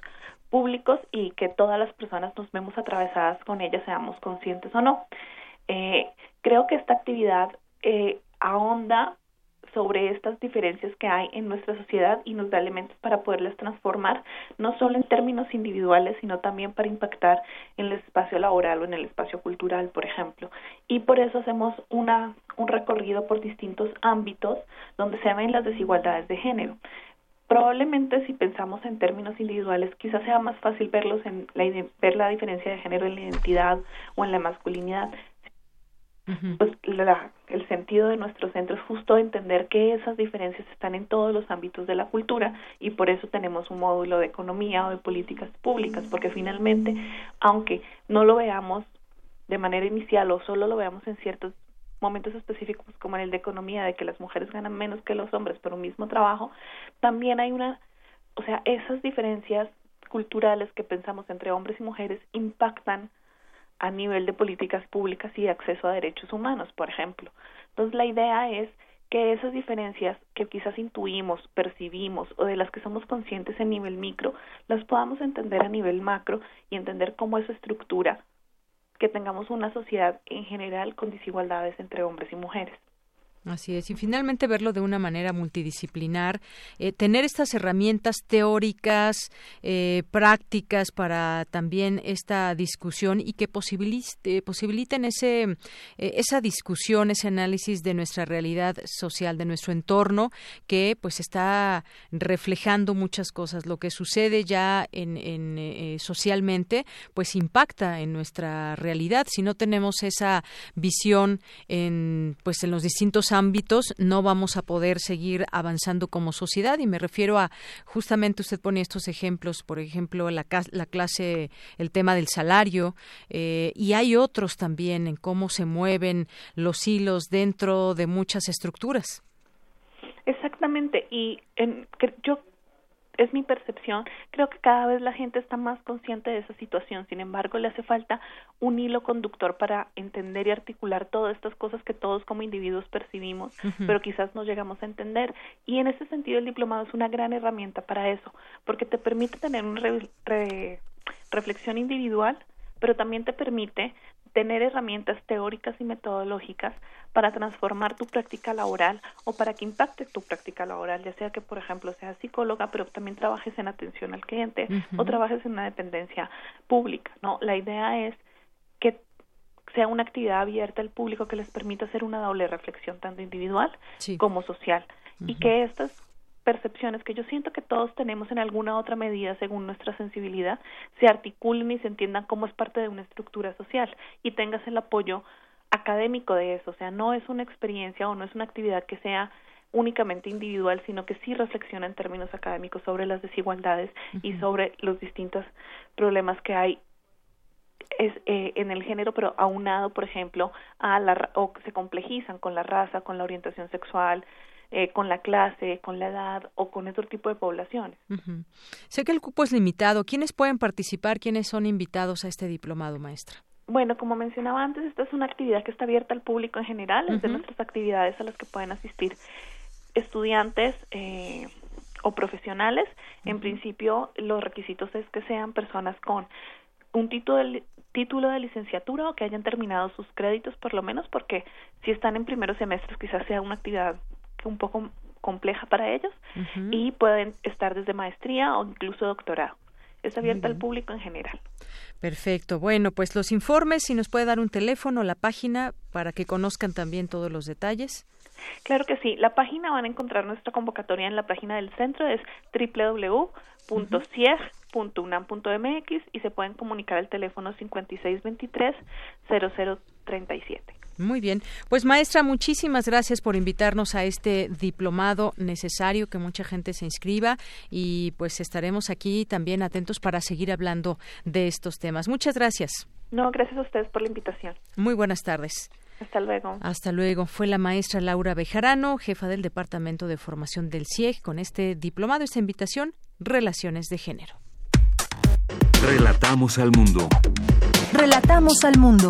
públicos y que todas las personas nos vemos atravesadas con ella, seamos conscientes o no. Eh, creo que esta actividad eh, ahonda sobre estas diferencias que hay en nuestra sociedad y nos da elementos para poderlas transformar, no solo en términos individuales, sino también para impactar en el espacio laboral o en el espacio cultural, por ejemplo. Y por eso hacemos una, un recorrido por distintos ámbitos donde se ven las desigualdades de género. Probablemente si pensamos en términos individuales, quizás sea más fácil verlos en la, ver la diferencia de género en la identidad o en la masculinidad. Pues el sentido de nuestro centro es justo entender que esas diferencias están en todos los ámbitos de la cultura y por eso tenemos un módulo de economía o de políticas públicas, porque finalmente, aunque no lo veamos de manera inicial o solo lo veamos en ciertos momentos específicos como en el de economía, de que las mujeres ganan menos que los hombres por un mismo trabajo, también hay una, o sea, esas diferencias culturales que pensamos entre hombres y mujeres impactan a nivel de políticas públicas y de acceso a derechos humanos, por ejemplo. Entonces, la idea es que esas diferencias que quizás intuimos, percibimos o de las que somos conscientes en nivel micro, las podamos entender a nivel macro y entender cómo eso estructura que tengamos una sociedad en general con desigualdades entre hombres y mujeres. Así es, y finalmente verlo de una manera multidisciplinar, eh, tener estas herramientas teóricas, eh, prácticas para también esta discusión y que posibiliten ese, eh, esa discusión, ese análisis de nuestra realidad social, de nuestro entorno, que pues está reflejando muchas cosas. Lo que sucede ya en, en socialmente, pues impacta en nuestra realidad. Si no tenemos esa visión en, pues en los distintos ámbitos no vamos a poder seguir avanzando como sociedad y me refiero a justamente usted pone estos ejemplos, por ejemplo, la, la clase, el tema del salario eh, y hay otros también en cómo se mueven los hilos dentro de muchas estructuras. Exactamente, y en, yo es mi percepción, creo que cada vez la gente está más consciente de esa situación, sin embargo le hace falta un hilo conductor para entender y articular todas estas cosas que todos como individuos percibimos, pero quizás no llegamos a entender. Y en ese sentido el diplomado es una gran herramienta para eso, porque te permite tener una reflexión individual, pero también te permite tener herramientas teóricas y metodológicas para transformar tu práctica laboral o para que impacte tu práctica laboral, ya sea que, por ejemplo, seas psicóloga, pero también trabajes en atención al cliente o trabajes en una dependencia pública, ¿no? La idea es que sea una actividad abierta al público que les permita hacer una doble reflexión, tanto individual como social, y que estas percepciones que yo siento que todos tenemos en alguna otra medida según nuestra sensibilidad se articulen y se entiendan como es parte de una estructura social y tengas el apoyo académico de eso, o sea, no es una experiencia o no es una actividad que sea únicamente individual, sino que sí reflexiona en términos académicos sobre las desigualdades y sobre los distintos problemas que hay es, eh, en el género, pero aunado, por ejemplo, a la o se complejizan con la raza, con la orientación sexual, eh, con la clase, con la edad o con otro tipo de poblaciones. Sé que el cupo es limitado. ¿Quiénes pueden participar? ¿Quiénes son invitados a este diplomado, maestra? Bueno, como mencionaba antes, esta es una actividad que está abierta al público en general, es de nuestras actividades a las que pueden asistir estudiantes eh, o profesionales. En principio, los requisitos es que sean personas con un título de, título de licenciatura o que hayan terminado sus créditos por lo menos, porque si están en primeros semestres quizás sea una actividad un poco compleja para ellos y pueden estar desde maestría o incluso doctorado. Es abierta al público en general. Perfecto. Bueno, pues los informes, si nos puede dar un teléfono, la página, para que conozcan también todos los detalles. Claro que sí. La página van a encontrar nuestra convocatoria en la página del centro, es www.cieg.unam.mx y se pueden comunicar al teléfono 5623 0037. Muy bien. Pues maestra, muchísimas gracias por invitarnos a este diplomado necesario, que mucha gente se inscriba y pues estaremos aquí también atentos para seguir hablando de estos temas. Muchas gracias. No, gracias a ustedes por la invitación. Muy buenas tardes. Hasta luego. Hasta luego. Fue la maestra Laura Bejarano, jefa del Departamento de Formación del CIEG, con este diplomado, esta invitación, Relaciones de Género. Relatamos al mundo. Relatamos al mundo.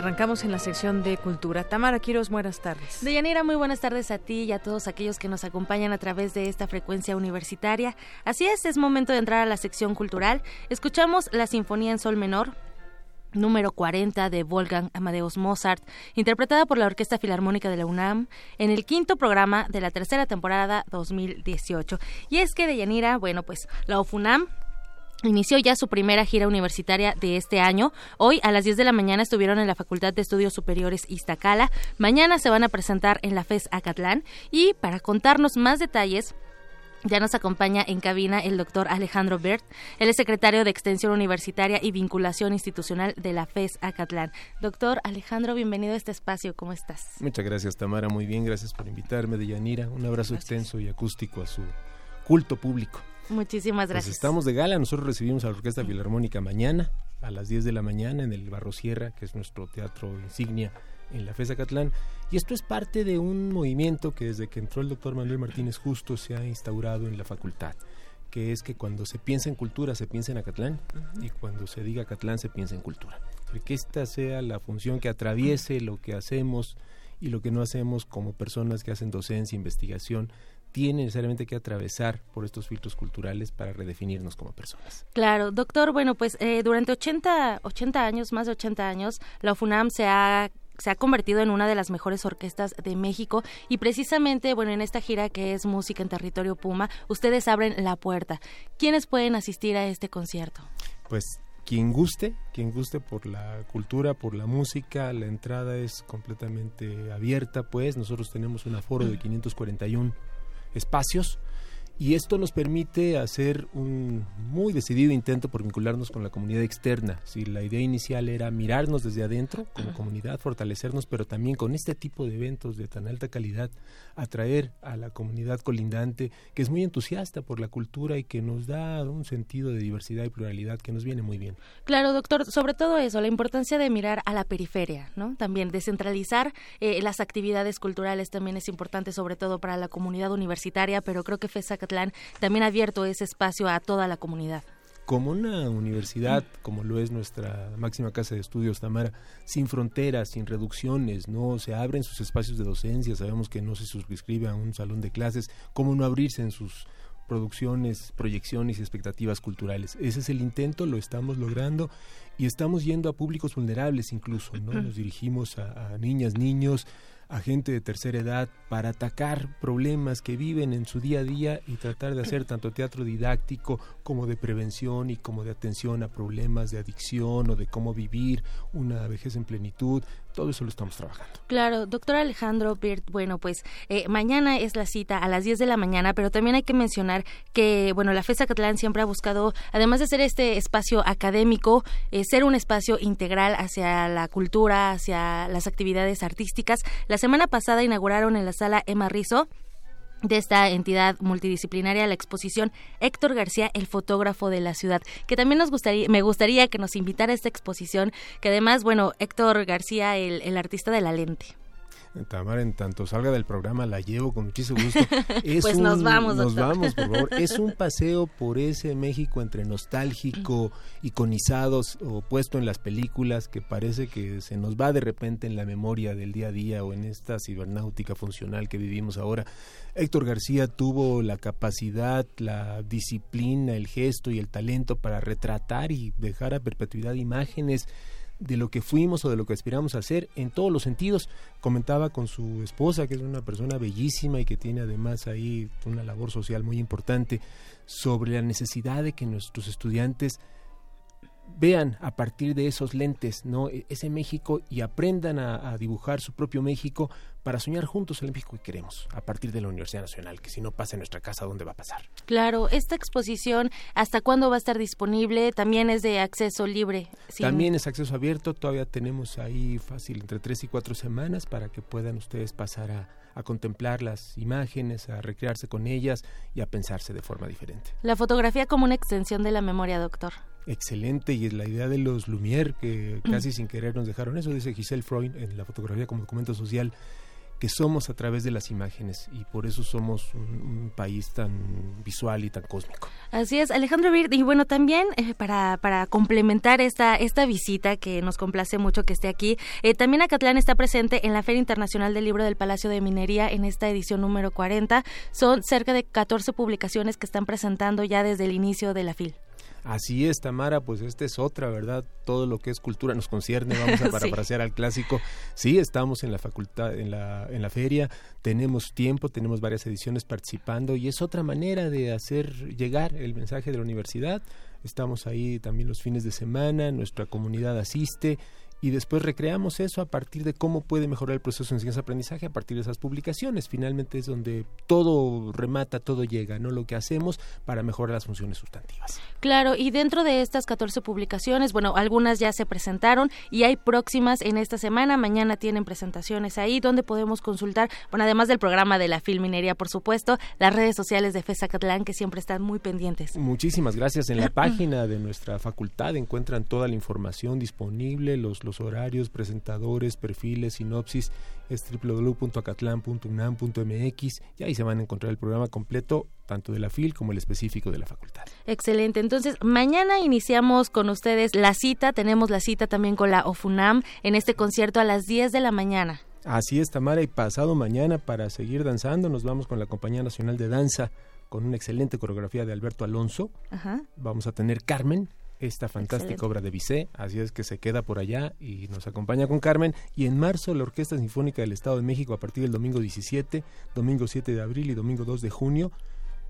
Arrancamos en la sección de cultura. Tamara Quiros, buenas tardes. Deyanira, muy buenas tardes a ti y a todos aquellos que nos acompañan a través de esta frecuencia universitaria. Así es, es momento de entrar a la sección cultural. Escuchamos la Sinfonía en Sol Menor, número 40 de Wolfgang Amadeus Mozart, interpretada por la Orquesta Filarmónica de la UNAM en el quinto programa de la tercera temporada 2018. Y es que Deyanira, bueno, pues la OFUNAM Inició ya su primera gira universitaria de este año. Hoy a las 10 de la mañana estuvieron en la Facultad de Estudios Superiores Iztacala. Mañana se van a presentar en la FES Acatlán. Y para contarnos más detalles, ya nos acompaña en cabina el doctor Alejandro Bert. Él es secretario de Extensión Universitaria y Vinculación Institucional de la FES Acatlán. Doctor Alejandro, bienvenido a este espacio. ¿Cómo estás? Muchas gracias, Tamara. Muy bien, gracias por invitarme, de Yanira. Un abrazo extenso y acústico a su culto público. Muchísimas pues gracias. estamos de gala, nosotros recibimos a la Orquesta Filarmónica mañana a las 10 de la mañana en el Barro Sierra, que es nuestro teatro insignia en la FESA Catlán. Y esto es parte de un movimiento que desde que entró el doctor Manuel Martínez Justo se ha instaurado en la facultad, que es que cuando se piensa en cultura se piensa en Acatlán y cuando se diga Acatlán se piensa en cultura. Que esta sea la función que atraviese lo que hacemos y lo que no hacemos como personas que hacen docencia, investigación, tiene necesariamente que atravesar por estos filtros culturales para redefinirnos como personas. Claro, doctor, bueno, pues eh, durante 80, 80 años, más de 80 años, la FUNAM se ha se ha convertido en una de las mejores orquestas de México y precisamente, bueno, en esta gira que es Música en Territorio Puma, ustedes abren la puerta. ¿Quiénes pueden asistir a este concierto? Pues quien guste, quien guste por la cultura, por la música, la entrada es completamente abierta, pues nosotros tenemos un aforo de 541 espacios y esto nos permite hacer un muy decidido intento por vincularnos con la comunidad externa. Si la idea inicial era mirarnos desde adentro como comunidad, fortalecernos, pero también con este tipo de eventos de tan alta calidad, atraer a la comunidad colindante que es muy entusiasta por la cultura y que nos da un sentido de diversidad y pluralidad que nos viene muy bien. Claro, doctor, sobre todo eso, la importancia de mirar a la periferia, ¿no? También descentralizar eh, las actividades culturales también es importante, sobre todo para la comunidad universitaria, pero creo que También ha abierto ese espacio a toda la comunidad como una universidad, como lo es nuestra máxima casa de estudios, Tamara, sin fronteras, sin reducciones, no se abren sus espacios de docencia, sabemos que no se suscribe a un salón de clases, cómo no abrirse en sus producciones, proyecciones y expectativas culturales. Ese es el intento, lo estamos logrando y estamos yendo a públicos vulnerables incluso, ¿no? Nos dirigimos a, a niñas, niños, a gente de tercera edad para atacar problemas que viven en su día a día y tratar de hacer tanto teatro didáctico como de prevención y como de atención a problemas de adicción o de cómo vivir una vejez en plenitud. Todo eso lo estamos trabajando. Claro, doctor Alejandro Birt, bueno, pues eh, mañana es la cita a las 10 de la mañana, pero también hay que mencionar que, bueno, la FESA Catalán siempre ha buscado, además de ser este espacio académico, eh, ser un espacio integral hacia la cultura, hacia las actividades artísticas. La semana pasada inauguraron en la sala Emma Rizzo de esta entidad multidisciplinaria la exposición Héctor García, el fotógrafo de la ciudad, que también nos gustaría, me gustaría que nos invitara a esta exposición, que además, bueno, Héctor García, el, el artista de la lente. Tamara, en tanto salga del programa, la llevo con muchísimo gusto. pues nos vamos, Nos vamos, por favor. Es un paseo por ese México entre nostálgico, iconizados o puesto en las películas que parece que se nos va de repente en la memoria del día a día o en esta cibernáutica funcional que vivimos ahora. Héctor García tuvo la capacidad, la disciplina, el gesto y el talento para retratar y dejar a perpetuidad imágenes de lo que fuimos o de lo que aspiramos a ser en todos los sentidos. Comentaba con su esposa, que es una persona bellísima y que tiene además ahí una labor social muy importante, sobre la necesidad de que nuestros estudiantes vean a partir de esos lentes no e, ese México y aprendan a, dibujar su propio México para soñar juntos el México que queremos a partir de la Universidad Nacional que si no pasa en nuestra casa dónde va a pasar claro esta exposición hasta cuándo va a estar disponible también es de acceso libre también es acceso abierto todavía tenemos ahí fácil entre tres y cuatro semanas para que puedan ustedes pasar a a contemplar las imágenes, a recrearse con ellas y a pensarse de forma diferente. La fotografía como una extensión de la memoria, doctor. Excelente, y es la idea de los Lumière, que casi sin querer nos dejaron eso, dice Giselle Freud en la fotografía como documento social, que somos a través de las imágenes y por eso somos un, país tan visual y tan cósmico. Así es, Alejandro Bird, y bueno, también eh, para, para complementar esta, esta visita que nos complace mucho que esté aquí, eh, también Acatlán está presente en la Feria Internacional del Libro del Palacio de Minería en esta edición número 40. Son cerca de 14 publicaciones que están presentando ya desde el inicio de la FIL. Así es, Tamara, pues esta es otra, ¿verdad? Todo lo que es cultura nos concierne, vamos a parafrasear al clásico. Sí, estamos en la facultad, en la, en la feria, tenemos tiempo, tenemos varias ediciones participando y es otra manera de hacer llegar el mensaje de la universidad. Estamos ahí también los fines de semana, nuestra comunidad asiste y después recreamos eso a partir de cómo puede mejorar el proceso de enseñanza-aprendizaje a partir de esas publicaciones. Finalmente es donde todo remata, todo llega, ¿no? Lo que hacemos para mejorar las funciones sustantivas. Claro, y dentro de estas 14 publicaciones, bueno, algunas ya se presentaron y hay próximas en esta semana. Mañana tienen presentaciones ahí donde podemos consultar, bueno, además del programa de la Filminería, por supuesto, las redes sociales de FESA Catalán que siempre están muy pendientes. Muchísimas gracias. En la página de nuestra facultad encuentran toda la información disponible, los los horarios, presentadores, perfiles, sinopsis, es www.acatlan.unam.mx y ahí se van a encontrar el programa completo, tanto de la FIL como el específico de la facultad. Excelente. Entonces, mañana iniciamos con ustedes la cita, tenemos la cita también con la OFUNAM en este concierto a las 10 de la mañana. Así es, Tamara, y pasado mañana para seguir danzando nos vamos con la Compañía Nacional de Danza con una excelente coreografía de Alberto Alonso. Vamos a tener Carmen, esta fantástica obra de Bizet, así es que se queda por allá y nos acompaña con Carmen. Y en marzo la Orquesta Sinfónica del Estado de México a partir del domingo 17, domingo 7 de abril y domingo 2 de junio,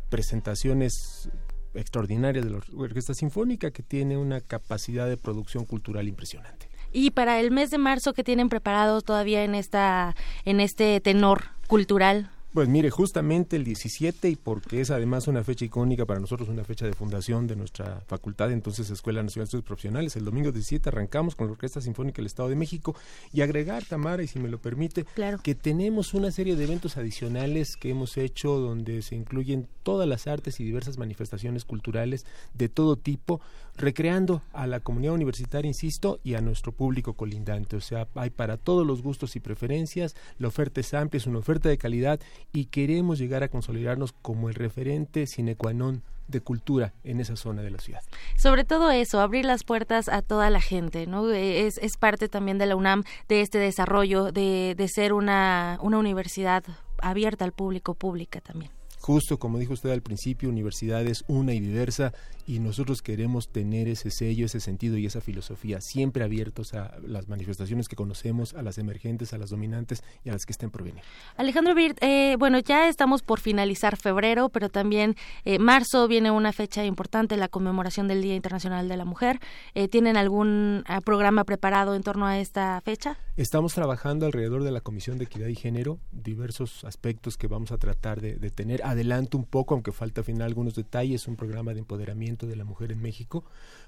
presentaciones extraordinarias de la Orquesta Sinfónica que tiene una capacidad de producción cultural impresionante. Y para el mes de marzo que tienen preparado todavía en esta en este tenor cultural pues mire, justamente el 17 y porque es además una fecha icónica para nosotros, una fecha de fundación de nuestra facultad, entonces Escuela Nacional de Estudios Profesionales, el domingo 17 arrancamos con la Orquesta Sinfónica del Estado de México. Y agregar, Tamara, y si me lo permite, que tenemos una serie de eventos adicionales que hemos hecho donde se incluyen todas las artes y diversas manifestaciones culturales de todo tipo, recreando a la comunidad universitaria, insisto, y a nuestro público colindante. O sea, hay para todos los gustos y preferencias, la oferta es amplia, es una oferta de calidad y queremos llegar a consolidarnos como el referente sine qua non de cultura en esa zona de la ciudad. Sobre todo eso, abrir las puertas a toda la gente, ¿no? Es, es parte también de la UNAM, de este desarrollo, de, de ser una, una universidad abierta al público, pública también justo como dijo usted al principio, universidad es una y diversa y nosotros queremos tener ese sello, ese sentido y esa filosofía siempre abiertos a las manifestaciones que conocemos, a las emergentes, a las dominantes y a las que estén por venir. Alejandro Birt, eh, bueno, ya estamos por finalizar febrero, pero también eh, marzo viene una fecha importante, la conmemoración del Día Internacional de la Mujer. Eh, ¿Tienen algún ah, programa preparado en torno a esta fecha? Estamos trabajando alrededor de la Comisión de Equidad y Género, diversos aspectos que vamos a tratar de, de tener adelanto un poco, aunque falta afinar algunos detalles, un programa de empoderamiento de la mujer en México,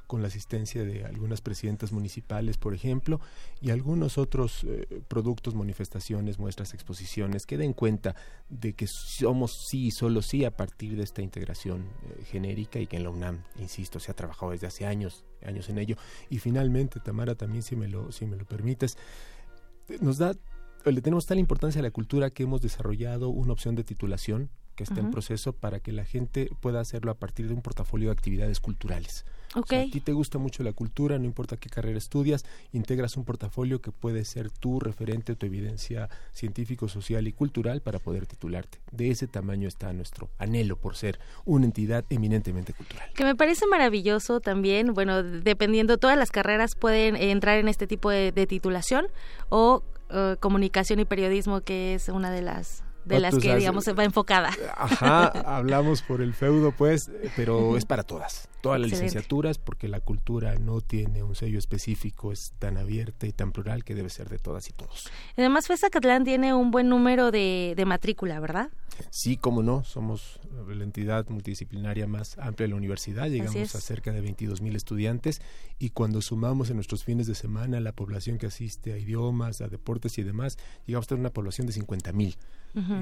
con la asistencia de algunas presidentas municipales, por ejemplo, y algunos otros eh, productos, manifestaciones, muestras, exposiciones, que den cuenta de que somos sí y solo sí a partir de esta integración eh, genérica y que en la UNAM, insisto, se ha trabajado desde hace años, años en ello. Y finalmente, Tamara, también si me lo, si me lo permites, nos da le tenemos tal importancia a la cultura que hemos desarrollado una opción de titulación que está en proceso para que la gente pueda hacerlo a partir de un portafolio de actividades culturales. Okay. a ti te gusta mucho la cultura, no importa qué carrera estudias, integras un portafolio que puede ser tu referente, tu evidencia científico, social y cultural para poder titularte. De ese tamaño está nuestro anhelo por ser una entidad eminentemente cultural. Que me parece maravilloso también, bueno, dependiendo, todas las carreras pueden entrar en este tipo de, titulación o eh, comunicación y periodismo, que es una de las de las que, digamos, se va enfocada. Ajá, hablamos por el feudo, pues, pero es para todas, todas las licenciaturas, porque la cultura no tiene un sello específico, es tan abierta y tan plural que debe ser de todas y todos. Además, FESA Catlán tiene un buen número de, de matrícula, ¿verdad? Sí, como no, somos la entidad multidisciplinaria más amplia de la universidad, llegamos a cerca de 22 mil estudiantes y cuando sumamos en nuestros fines de semana la población que asiste a idiomas, a deportes y demás, llegamos a tener una población de 50 mil.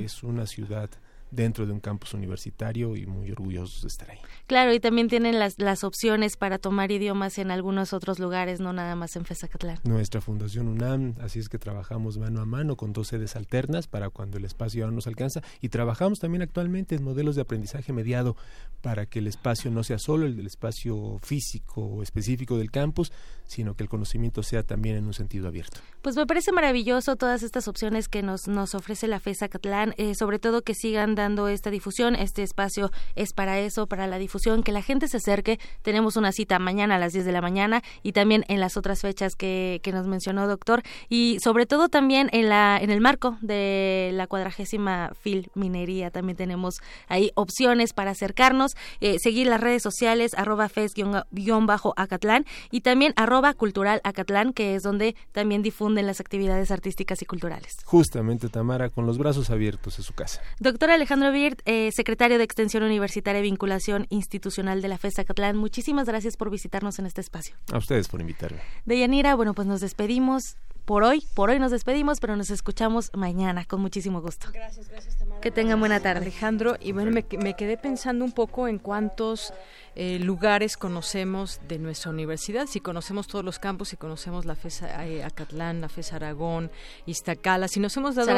Es una ciudad dentro de un campus universitario y muy orgullosos de estar ahí. Claro, y también tienen las, las opciones para tomar idiomas en algunos otros lugares, no nada más en FESACATLán. Nuestra Fundación UNAM, así es que trabajamos mano a mano con dos sedes alternas para cuando el espacio no nos alcanza y trabajamos también actualmente en modelos de aprendizaje mediado para que el espacio no sea solo el del espacio físico o específico del campus, sino que el conocimiento sea también en un sentido abierto. Pues me parece maravilloso todas estas opciones que nos, nos ofrece la FESA Catlán, eh, sobre todo que sigan dando esta difusión. Este espacio es para eso, para la difusión, que la gente se acerque. Tenemos una cita mañana a las 10 de la mañana y también en las otras fechas que, que nos mencionó, doctor. Y sobre todo también en, la, en el marco de la cuadragésima FIL Minería, también tenemos ahí opciones para acercarnos, eh, seguir las redes sociales, arroba FES-Acatlán y también arroba Cultural Acatlán, que es donde también difunden las actividades artísticas y culturales. Justamente, Tamara, con los brazos abiertos en su casa. Doctor Alejandro Birt, eh, secretario de Extensión Universitaria y Vinculación Institucional de la FES Acatlán, muchísimas gracias por visitarnos en este espacio. A ustedes por invitarme. Deyanira, bueno, pues nos despedimos por hoy. Por hoy nos despedimos, pero nos escuchamos mañana con muchísimo gusto. Gracias, gracias, Tamara. Que tengan buena tarde. Alejandro, y bueno, me, me quedé pensando un poco en cuántos eh, lugares conocemos de nuestra universidad. Si conocemos todos los campos, si conocemos la FES eh, Acatlán, la FES Aragón, Iztacala, si nos hemos dado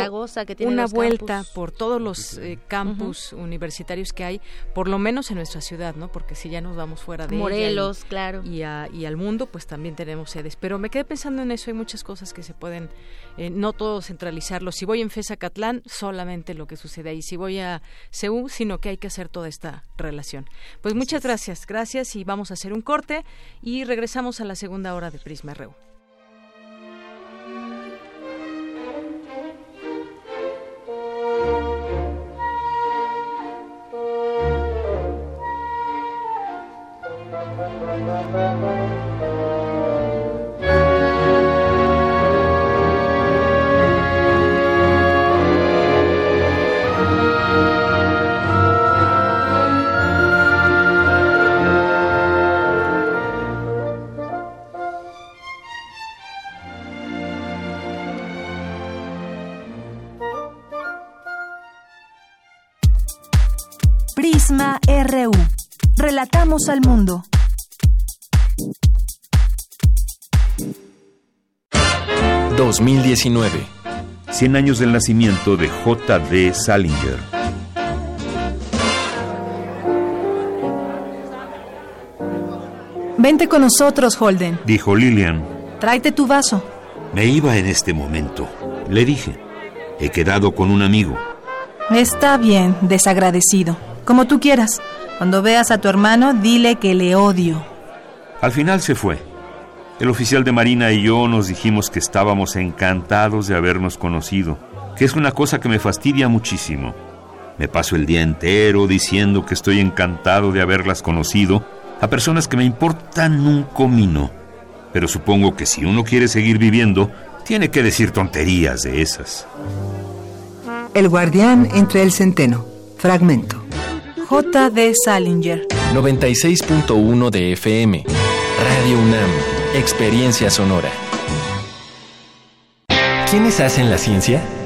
una vuelta por todos los eh, campus universitarios que hay, por lo menos en nuestra ciudad, ¿no? Porque si ya nos vamos fuera de Morelos, claro. Y, y al mundo, pues también tenemos sedes. Pero me quedé pensando en eso, hay muchas cosas que se pueden, no todo centralizarlo. Si voy en FES Acatlán, solamente lo que sucede ahí. Si voy a CEU, sino que hay que hacer toda esta relación. Pues muchas gracias Gracias, gracias y vamos a hacer un corte y regresamos a la segunda hora de Prisma RU. Relatamos al mundo. ...2019... ...100 años del nacimiento de J.D. Salinger... Vente con nosotros, Holden... ...dijo Lillian... ...tráete tu vaso... ...me iba en este momento... ...le dije... ...he quedado con un amigo... Está bien, desagradecido... Como tú quieras. Cuando veas a tu hermano, dile que le odio. Al final se fue. El oficial de Marina y yo nos dijimos que estábamos encantados de habernos conocido, que es una cosa que me fastidia muchísimo. Me paso el día entero diciendo que estoy encantado de haberlas conocido a personas que me importan un comino. Pero supongo que si uno quiere seguir viviendo, tiene que decir tonterías de esas. El guardián entre el centeno. Fragmento. J.D. Salinger. 96.1 de FM. Radio UNAM. Experiencia sonora. ¿Quiénes hacen la ciencia?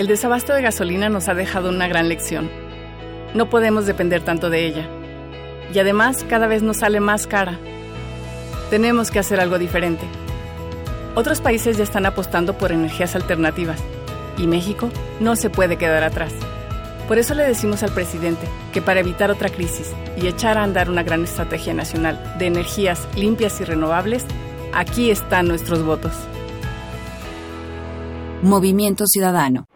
El desabasto de gasolina nos ha dejado una gran lección no podemos depender tanto de ella. Y además cada vez nos sale más cara. Tenemos que hacer algo diferente. Otros países ya están apostando por energías alternativas y México no se puede quedar atrás. Por eso le decimos al presidente que para evitar otra crisis y echar a andar una gran estrategia nacional de energías limpias y renovables, aquí están nuestros votos. Movimiento Ciudadano.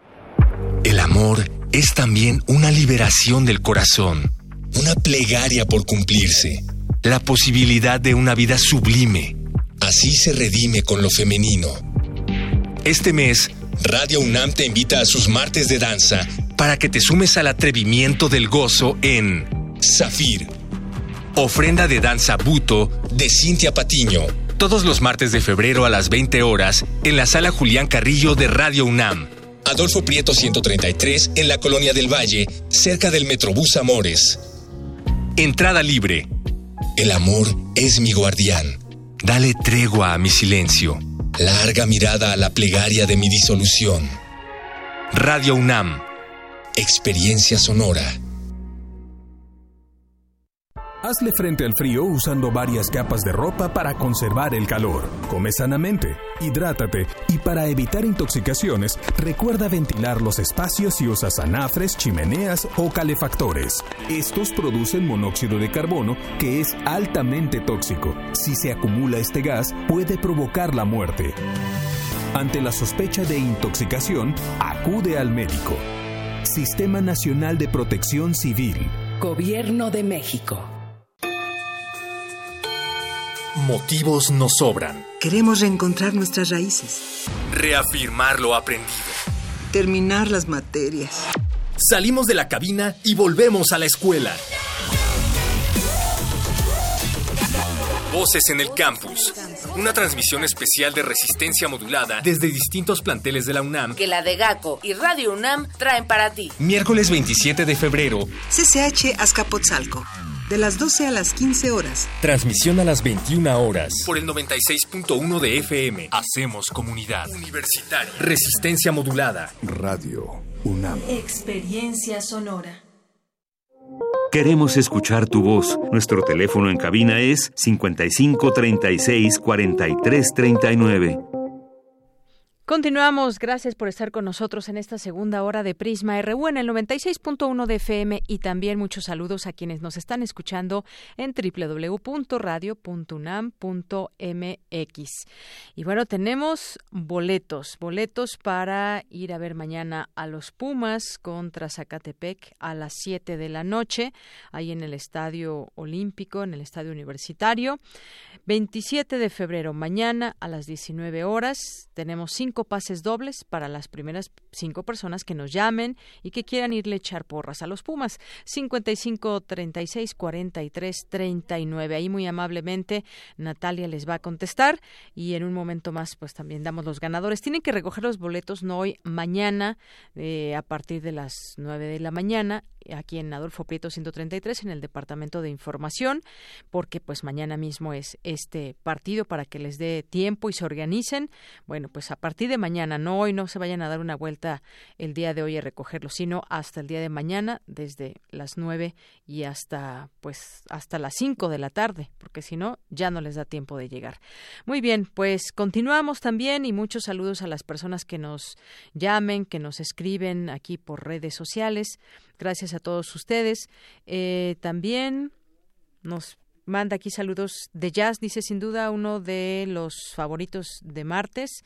El amor es también una liberación del corazón, una plegaria por cumplirse, la posibilidad de una vida sublime. Así se redime con lo femenino. Este mes, Radio UNAM te invita a sus martes de danza para que te sumes al atrevimiento del gozo en Zafir. Ofrenda de danza buto de Cintia Patiño. Todos los martes de febrero a las 20 horas en la sala Julián Carrillo de Radio UNAM Adolfo Prieto 133 en la Colonia del Valle, cerca del Metrobús Amores. Entrada libre. El amor es mi guardián. Dale tregua a mi silencio. Larga mirada a la plegaria de mi disolución. Radio UNAM. Experiencia sonora. Hazle frente al frío usando varias capas de ropa para conservar el calor. Come sanamente, hidrátate y para evitar intoxicaciones, recuerda ventilar los espacios si usas anafres, chimeneas o calefactores. Estos producen monóxido de carbono que es altamente tóxico. Si se acumula este gas, puede provocar la muerte. Ante la sospecha de intoxicación, acude al médico. Sistema Nacional de Protección Civil. Gobierno de México. Motivos nos sobran. Queremos reencontrar nuestras raíces. Reafirmar lo aprendido. terminar las materias. Salimos de la cabina y volvemos a la escuela. Voces en el campus. Una transmisión especial de resistencia modulada desde distintos planteles de la UNAM. Que la de GACO y Radio UNAM traen para ti. Miércoles 27 de febrero. CCH Azcapotzalco. De las 12 a las 15 horas. Transmisión a las 21 horas. Por el 96.1 de FM. Hacemos comunidad. Universitaria. Resistencia modulada. Radio UNAM. Experiencia sonora. Queremos escuchar tu voz. Nuestro teléfono en cabina es 55 36 43 39. Continuamos, gracias por estar con nosotros en esta segunda hora de Prisma RU en el 96.1 de FM y también muchos saludos a quienes nos están escuchando en www.radio.unam.mx. Y bueno, tenemos boletos, boletos para ir a ver mañana a los Pumas contra Zacatepec a las 7 de la noche, ahí en el Estadio Olímpico, en el Estadio Universitario. 27 de febrero, mañana a las 19 horas, tenemos cinco pases dobles para las primeras cinco personas que nos llamen y que quieran irle echar porras a los Pumas. 55 36 43 39. Ahí muy amablemente Natalia les va a contestar y en un momento más pues también damos los ganadores. Tienen que recoger los boletos no hoy, mañana eh, a partir de las 9 de la mañana aquí en Adolfo Prieto 133 en el Departamento de Información, porque pues mañana mismo es este partido para que les dé tiempo y se organicen. Bueno, pues a partir de mañana, no hoy, no se vayan a dar una vuelta el día de hoy a recogerlo, sino hasta el día de mañana, desde las 9 y hasta pues hasta las 5 de la tarde, porque si no, ya no les da tiempo de llegar. Muy bien, pues continuamos también y muchos saludos a las personas que nos llamen, que nos escriben aquí por redes sociales. Gracias a todos ustedes. Eh, también nos manda aquí saludos de jazz, dice sin duda uno de los favoritos de martes.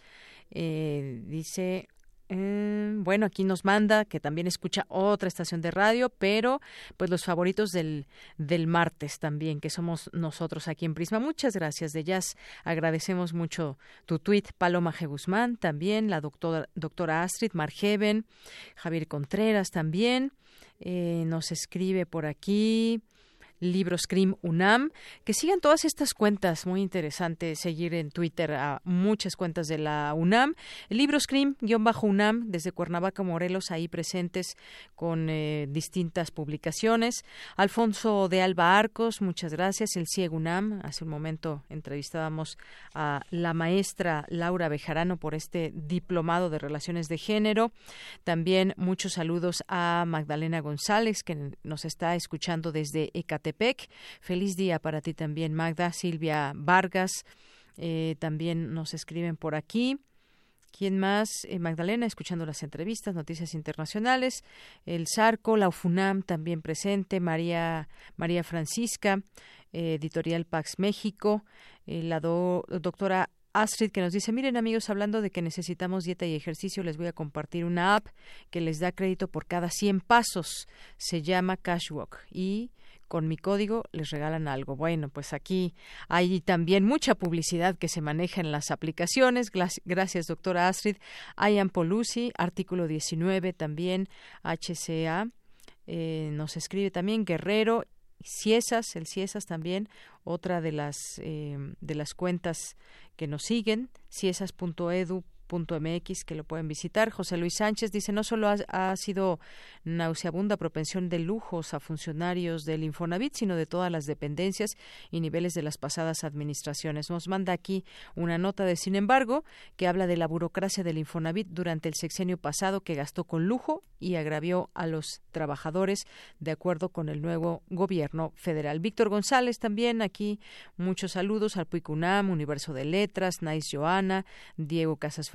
Eh, dice eh, bueno, aquí nos manda que también escucha otra estación de radio, pero pues los favoritos del, del martes también, que somos nosotros aquí en Prisma. Muchas gracias de Jazz. Agradecemos mucho tu tweet, Paloma G. Guzmán también, la doctora, doctora Astrid Margeven, Javier Contreras también. Eh, nos escribe por aquí. Libros Scream UNAM, que sigan todas estas cuentas, muy interesante seguir en Twitter a muchas cuentas de la UNAM. Libros Scream-UNAM desde Cuernavaca, Morelos, ahí presentes con eh, distintas publicaciones. Alfonso de Alba Arcos, muchas gracias. El CIEG UNAM, hace un momento entrevistábamos a la maestra Laura Bejarano por este diplomado de Relaciones de Género. También muchos saludos a Magdalena González, que nos está escuchando desde Ecatepec Feliz día para ti también, Magda. Silvia Vargas eh, también nos escriben por aquí. ¿Quién más? Eh, Magdalena, escuchando las entrevistas, noticias internacionales. El Sarco, la UFUNAM también presente. María, María Francisca, eh, editorial Pax México. la doctora Astrid que nos dice, miren amigos, hablando de que necesitamos dieta y ejercicio, les voy a compartir una app que les da crédito por cada 100 pasos. Se llama Cashwalk y con mi código les regalan algo. Bueno, pues aquí hay también mucha publicidad que se maneja en las aplicaciones. Gracias, doctora Astrid. Ian Polusi, artículo 19 también, HCA. Eh, nos escribe también Guerrero Ciesas, el Ciesas también, otra de las eh, de las cuentas que nos siguen, ciesas.edu mx que lo pueden visitar. José Luis Sánchez dice no solo ha, sido nauseabunda propensión de lujos a funcionarios del Infonavit, sino de todas las dependencias y niveles de las pasadas administraciones. Nos manda aquí una nota de sin embargo que habla de la burocracia del Infonavit durante el sexenio pasado que gastó con lujo y agravió a los trabajadores de acuerdo con el nuevo gobierno federal. Víctor González también aquí muchos saludos al Puicunam, Universo de Letras, Nice Joana, Diego Casas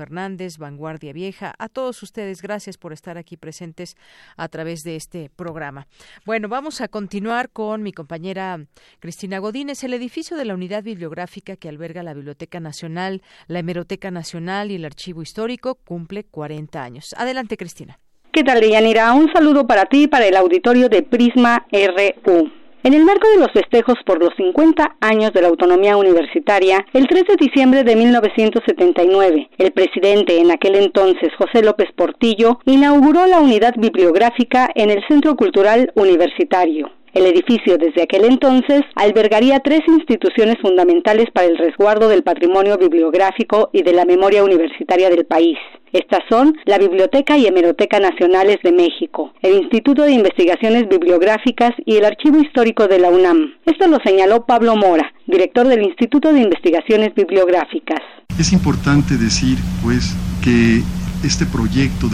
Vanguardia Vieja, a todos ustedes, gracias por estar aquí presentes a través de este programa. Bueno, vamos a continuar con mi compañera Cristina Godínez. El edificio de la unidad bibliográfica que alberga la Biblioteca Nacional, la Hemeroteca Nacional y el Archivo Histórico cumple 40 años. Adelante, Cristina. ¿Qué tal, Deyanira? Un saludo para ti y para el auditorio de Prisma RU. En el marco de los festejos por los 50 años de la autonomía universitaria, el 3 de diciembre de 1979, el presidente en aquel entonces, José López Portillo, inauguró la unidad bibliográfica en el Centro Cultural Universitario. El edificio desde aquel entonces albergaría tres instituciones fundamentales para el resguardo del patrimonio bibliográfico y de la memoria universitaria del país. Estas son la Biblioteca y Hemeroteca Nacionales de México, el Instituto de Investigaciones Bibliográficas y el Archivo Histórico de la UNAM. Esto lo señaló Pablo Mora, director del Instituto de Investigaciones Bibliográficas. Es importante decir, pues, que este proyecto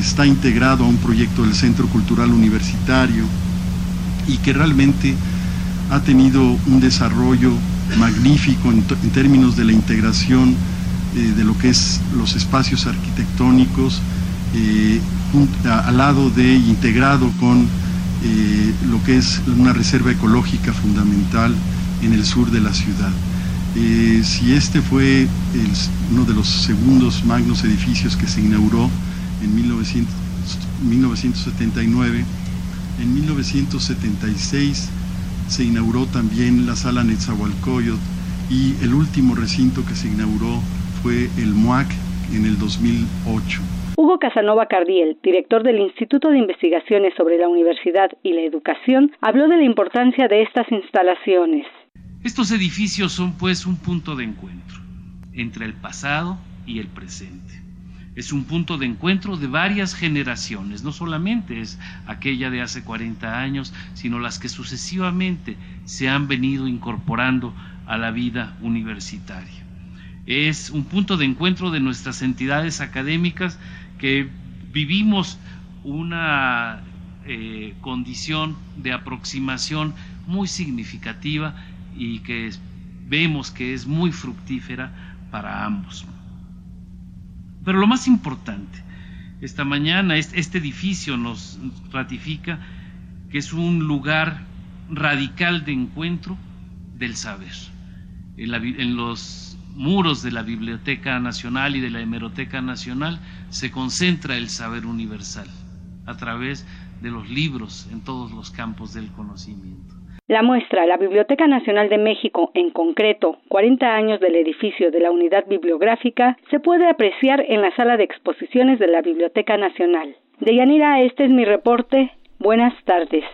está integrado a un proyecto del Centro Cultural Universitario y que realmente ha tenido un desarrollo magnífico en, términos de la integración eh, de lo que es los espacios arquitectónicos eh, al lado de integrado con eh, lo que es una reserva ecológica fundamental en el sur de la ciudad. si este fue uno de los segundos magnos edificios que se inauguró en 1979, en 1976 se inauguró también la sala Netzahualcoyot y el último recinto que se inauguró fue el MUAC en el 2008. Hugo Casanova Cardiel, director del Instituto de Investigaciones sobre la Universidad y la Educación, habló de la importancia de estas instalaciones. Estos edificios son pues un punto de encuentro entre el pasado y el presente es un punto de encuentro de varias generaciones, no solamente es aquella de hace 40 años, sino las que sucesivamente se han venido incorporando a la vida universitaria. Es un punto de encuentro de nuestras entidades académicas que vivimos una eh, condición de aproximación muy significativa y que vemos que es muy fructífera para ambos. Pero lo más importante, esta mañana este edificio nos ratifica que es un lugar radical de encuentro del saber. En, los muros de la Biblioteca Nacional y de la Hemeroteca Nacional se concentra el saber universal a través de los libros en todos los campos del conocimiento. La muestra La Biblioteca Nacional de México, en concreto 40 años del edificio de la Unidad Bibliográfica, se puede apreciar en la sala de exposiciones de la Biblioteca Nacional. Deyanira, este es mi reporte. Buenas tardes.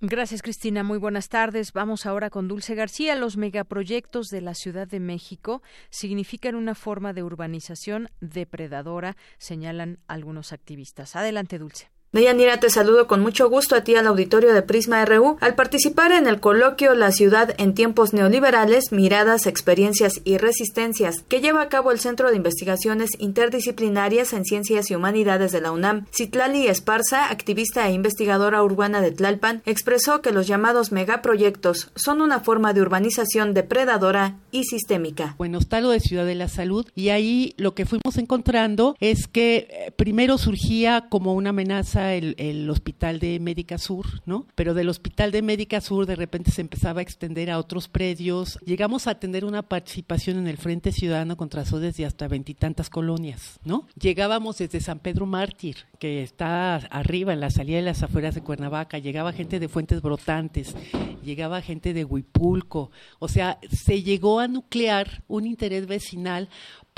Gracias, Cristina. Muy buenas tardes. Vamos ahora con Dulce García. Los megaproyectos de la Ciudad de México significan una forma de urbanización depredadora, señalan algunos activistas. Adelante, Dulce. Deyanira, te saludo con mucho gusto a ti al auditorio de Prisma RU. Al participar en el coloquio La ciudad en tiempos neoliberales, miradas, experiencias y resistencias, que lleva a cabo el Centro de Investigaciones Interdisciplinarias en Ciencias y Humanidades de la UNAM, Citlali Esparza, activista e investigadora urbana de Tlalpan, expresó que los llamados megaproyectos son una forma de urbanización depredadora y sistémica. Bueno, está lo de Ciudad de la Salud y ahí lo que fuimos encontrando es que eh, primero surgía como una amenaza el, hospital de Médica Sur, ¿no? Pero del hospital de Médica Sur de repente se empezaba a extender a otros predios. Llegamos a tener una participación en el Frente Ciudadano contra SODES de hasta veintitantas colonias, ¿no? Llegábamos desde San Pedro Mártir, que está arriba en la salida de las afueras de Cuernavaca, llegaba gente de Fuentes Brotantes, llegaba gente de Huipulco, o sea, se llegó a nuclear un interés vecinal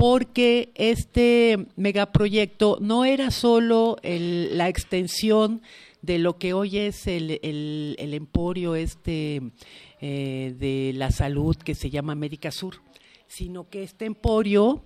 porque este megaproyecto no era solo la extensión de lo que hoy es el, emporio este eh, de la salud que se llama América Sur, sino que este emporio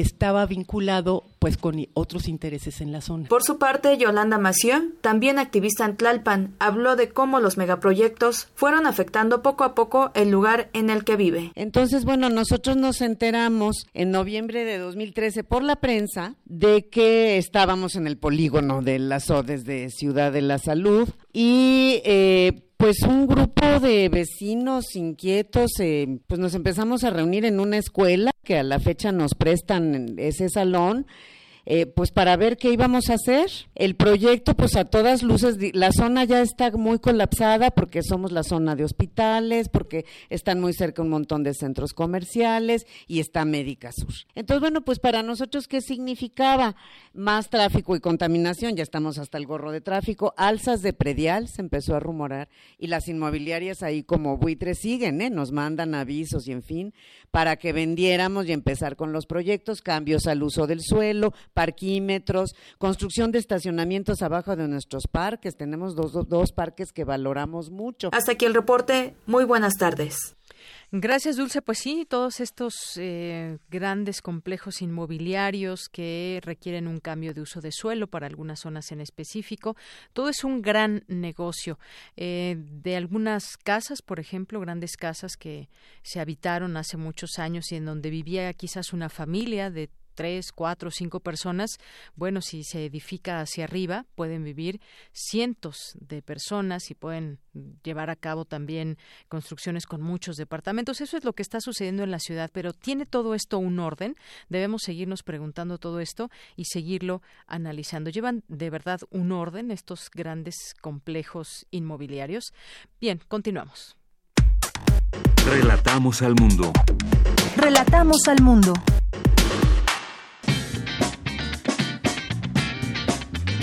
estaba vinculado pues con otros intereses en la zona. Por su parte, Yolanda Mació, también activista en Tlalpan, habló de cómo los megaproyectos fueron afectando poco a poco el lugar en el que vive. Entonces, bueno, nosotros nos enteramos en noviembre de 2013 por la prensa de que estábamos en el polígono de las ODES de Ciudad de la Salud y eh, pues un grupo de vecinos inquietos, eh, pues nos empezamos a reunir en una escuela que a la fecha nos prestan ese salón eh, pues para ver qué íbamos a hacer. El proyecto, pues a todas luces, la zona ya está muy colapsada porque somos la zona de hospitales, porque están muy cerca un montón de centros comerciales y está Médica Sur. Entonces, bueno, pues para nosotros, ¿qué significaba? Más tráfico y contaminación, ya estamos hasta el gorro de tráfico, alzas de predial, se empezó a rumorar, y las inmobiliarias ahí como buitres siguen, ¿eh? nos mandan avisos y en fin, para que vendiéramos y empezar con los proyectos, cambios al uso del suelo, parquímetros, construcción de estacionamientos abajo de nuestros parques. Tenemos dos, dos, parques que valoramos mucho. Hasta aquí el reporte. Muy buenas tardes. Gracias, Dulce. Pues sí, todos estos eh, grandes complejos inmobiliarios que requieren un cambio de uso de suelo para algunas zonas en específico, todo es un gran negocio. Eh, de algunas casas, por ejemplo, grandes casas que se habitaron hace muchos años y en donde vivía quizás una familia de tres, cuatro, cinco personas, bueno, si se edifica hacia arriba, pueden vivir cientos de personas y pueden llevar a cabo también construcciones con muchos departamentos. Eso es lo que está sucediendo en la ciudad, pero ¿tiene todo esto un orden? Debemos seguirnos preguntando todo esto y seguirlo analizando. ¿Llevan de verdad un orden estos grandes complejos inmobiliarios? Bien, continuamos. Relatamos al mundo. Relatamos al mundo.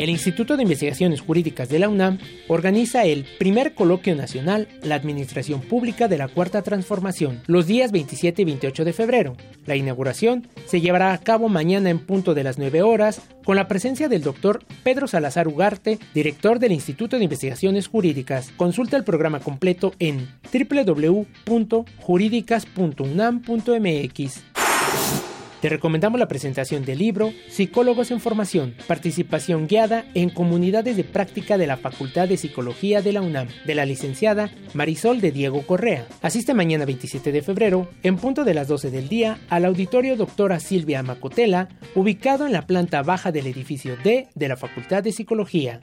El Instituto de Investigaciones Jurídicas de la UNAM organiza el primer coloquio nacional La Administración Pública de la Cuarta Transformación los días 27 y 28 de febrero. La inauguración se llevará a cabo mañana en punto de las 9 horas con la presencia del doctor Pedro Salazar Ugarte, director del Instituto de Investigaciones Jurídicas. Consulta el programa completo en www.jurídicas.unam.mx. Te recomendamos la presentación del libro Psicólogos en Formación, participación guiada en comunidades de práctica de la Facultad de Psicología de la UNAM, de la licenciada Marisol de Diego Correa. Asiste mañana 27 de febrero, en punto de las 12 del día, al auditorio doctora Silvia Macotela, ubicado en la planta baja del edificio D de la Facultad de Psicología.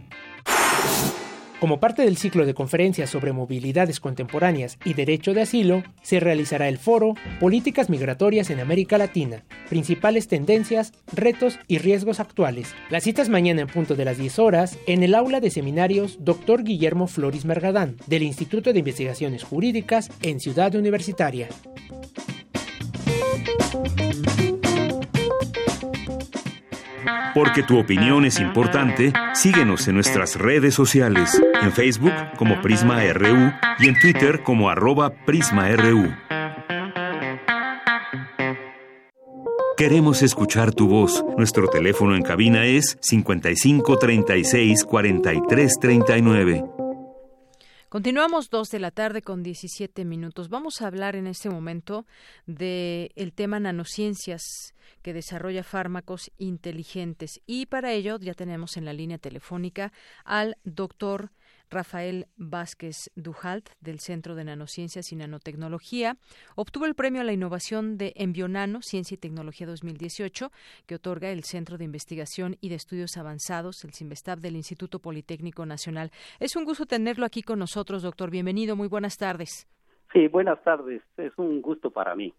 Como parte del ciclo de conferencias sobre movilidades contemporáneas y derecho de asilo, se realizará el foro Políticas Migratorias en América Latina, principales tendencias, retos y riesgos actuales. Las citas mañana en punto de las 10 horas en el aula de seminarios Dr. Guillermo Floris Mergadán, del Instituto de Investigaciones Jurídicas en Ciudad Universitaria. Porque tu opinión es importante, síguenos en nuestras redes sociales, en Facebook como Prisma RU y en Twitter como arroba PrismaRU. Queremos escuchar tu voz. Nuestro teléfono en cabina es 55 36 43 39. Continuamos dos de la tarde con 17 minutos. Vamos a hablar en este momento del el tema nanociencias que desarrolla fármacos inteligentes y para ello ya tenemos en la línea telefónica al doctor Rafael Vázquez Dujalt, del Centro de Nanociencias y Nanotecnología, obtuvo el premio a la innovación de Envionano, Ciencia y Tecnología 2018, que otorga el Centro de Investigación y de Estudios Avanzados, el CIMBESTAB del Instituto Politécnico Nacional. Es un gusto tenerlo aquí con nosotros, doctor. Bienvenido, muy buenas tardes. Sí, buenas tardes. Es un gusto para mí.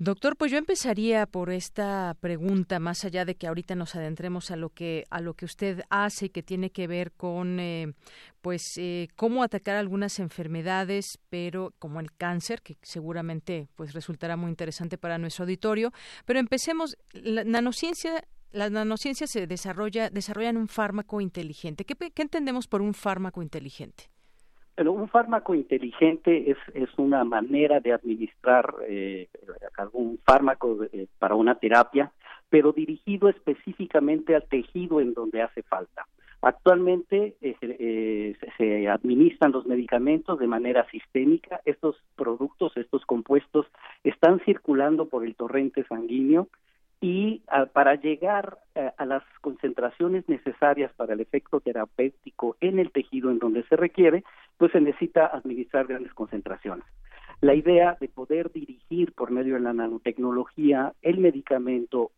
Doctor, pues yo empezaría por esta pregunta, más allá de que ahorita nos adentremos a lo que a lo que usted hace y que tiene que ver con, eh, pues, eh, cómo atacar algunas enfermedades, pero como el cáncer, que seguramente pues resultará muy interesante para nuestro auditorio. Pero empecemos. La nanociencia las nanociencias se desarrolla, desarrollan un fármaco inteligente. ¿Qué, ¿Qué, entendemos por un fármaco inteligente? Pero un fármaco inteligente es, es una manera de administrar eh, algún fármaco eh, para una terapia, pero dirigido específicamente al tejido en donde hace falta. Actualmente eh, se administran los medicamentos de manera sistémica. Estos productos, estos compuestos, están circulando por el torrente sanguíneo y ah, para llegar eh, a las concentraciones necesarias para el efecto terapéutico en el tejido en donde se requiere, pues se necesita administrar grandes concentraciones. La idea de poder dirigir por medio de la nanotecnología el medicamento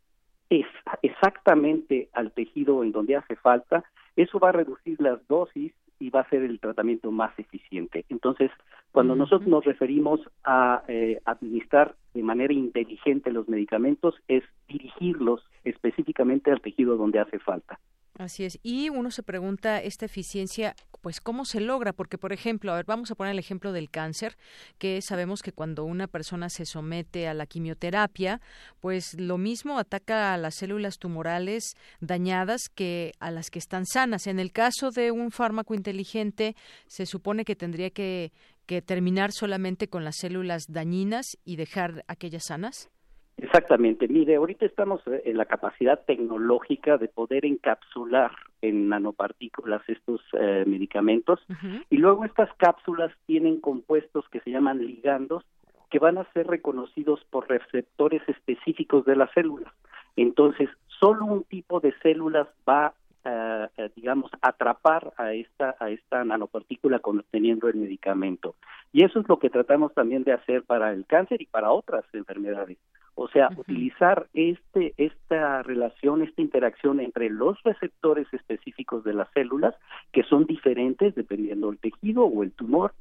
es exactamente al tejido en donde hace falta, eso va a reducir las dosis y va a ser el tratamiento más eficiente. Entonces, Cuando nosotros nos referimos a eh, administrar de manera inteligente los medicamentos, es dirigirlos específicamente al tejido donde hace falta. Así es. Y uno se pregunta esta eficiencia, pues cómo se logra, porque por ejemplo, a ver, vamos a poner el ejemplo del cáncer, que sabemos que cuando una persona se somete a la quimioterapia, pues lo mismo ataca a las células tumorales dañadas que a las que están sanas. En el caso de un fármaco inteligente, se supone que tendría que, que terminar solamente con las células dañinas y dejar aquellas sanas. Exactamente. Mire, ahorita estamos eh, en la capacidad tecnológica de poder encapsular en nanopartículas estos eh, medicamentos y luego estas cápsulas tienen compuestos que se llaman ligandos que van a ser reconocidos por receptores específicos de las células. Entonces, solo un tipo de células va eh, digamos, atrapar a esta, a esta nanopartícula conteniendo el medicamento. Y eso es lo que tratamos también de hacer para el cáncer y para otras enfermedades. O sea, utilizar este, esta relación, esta interacción entre los receptores específicos de las células, que son diferentes dependiendo del tejido o el tumor,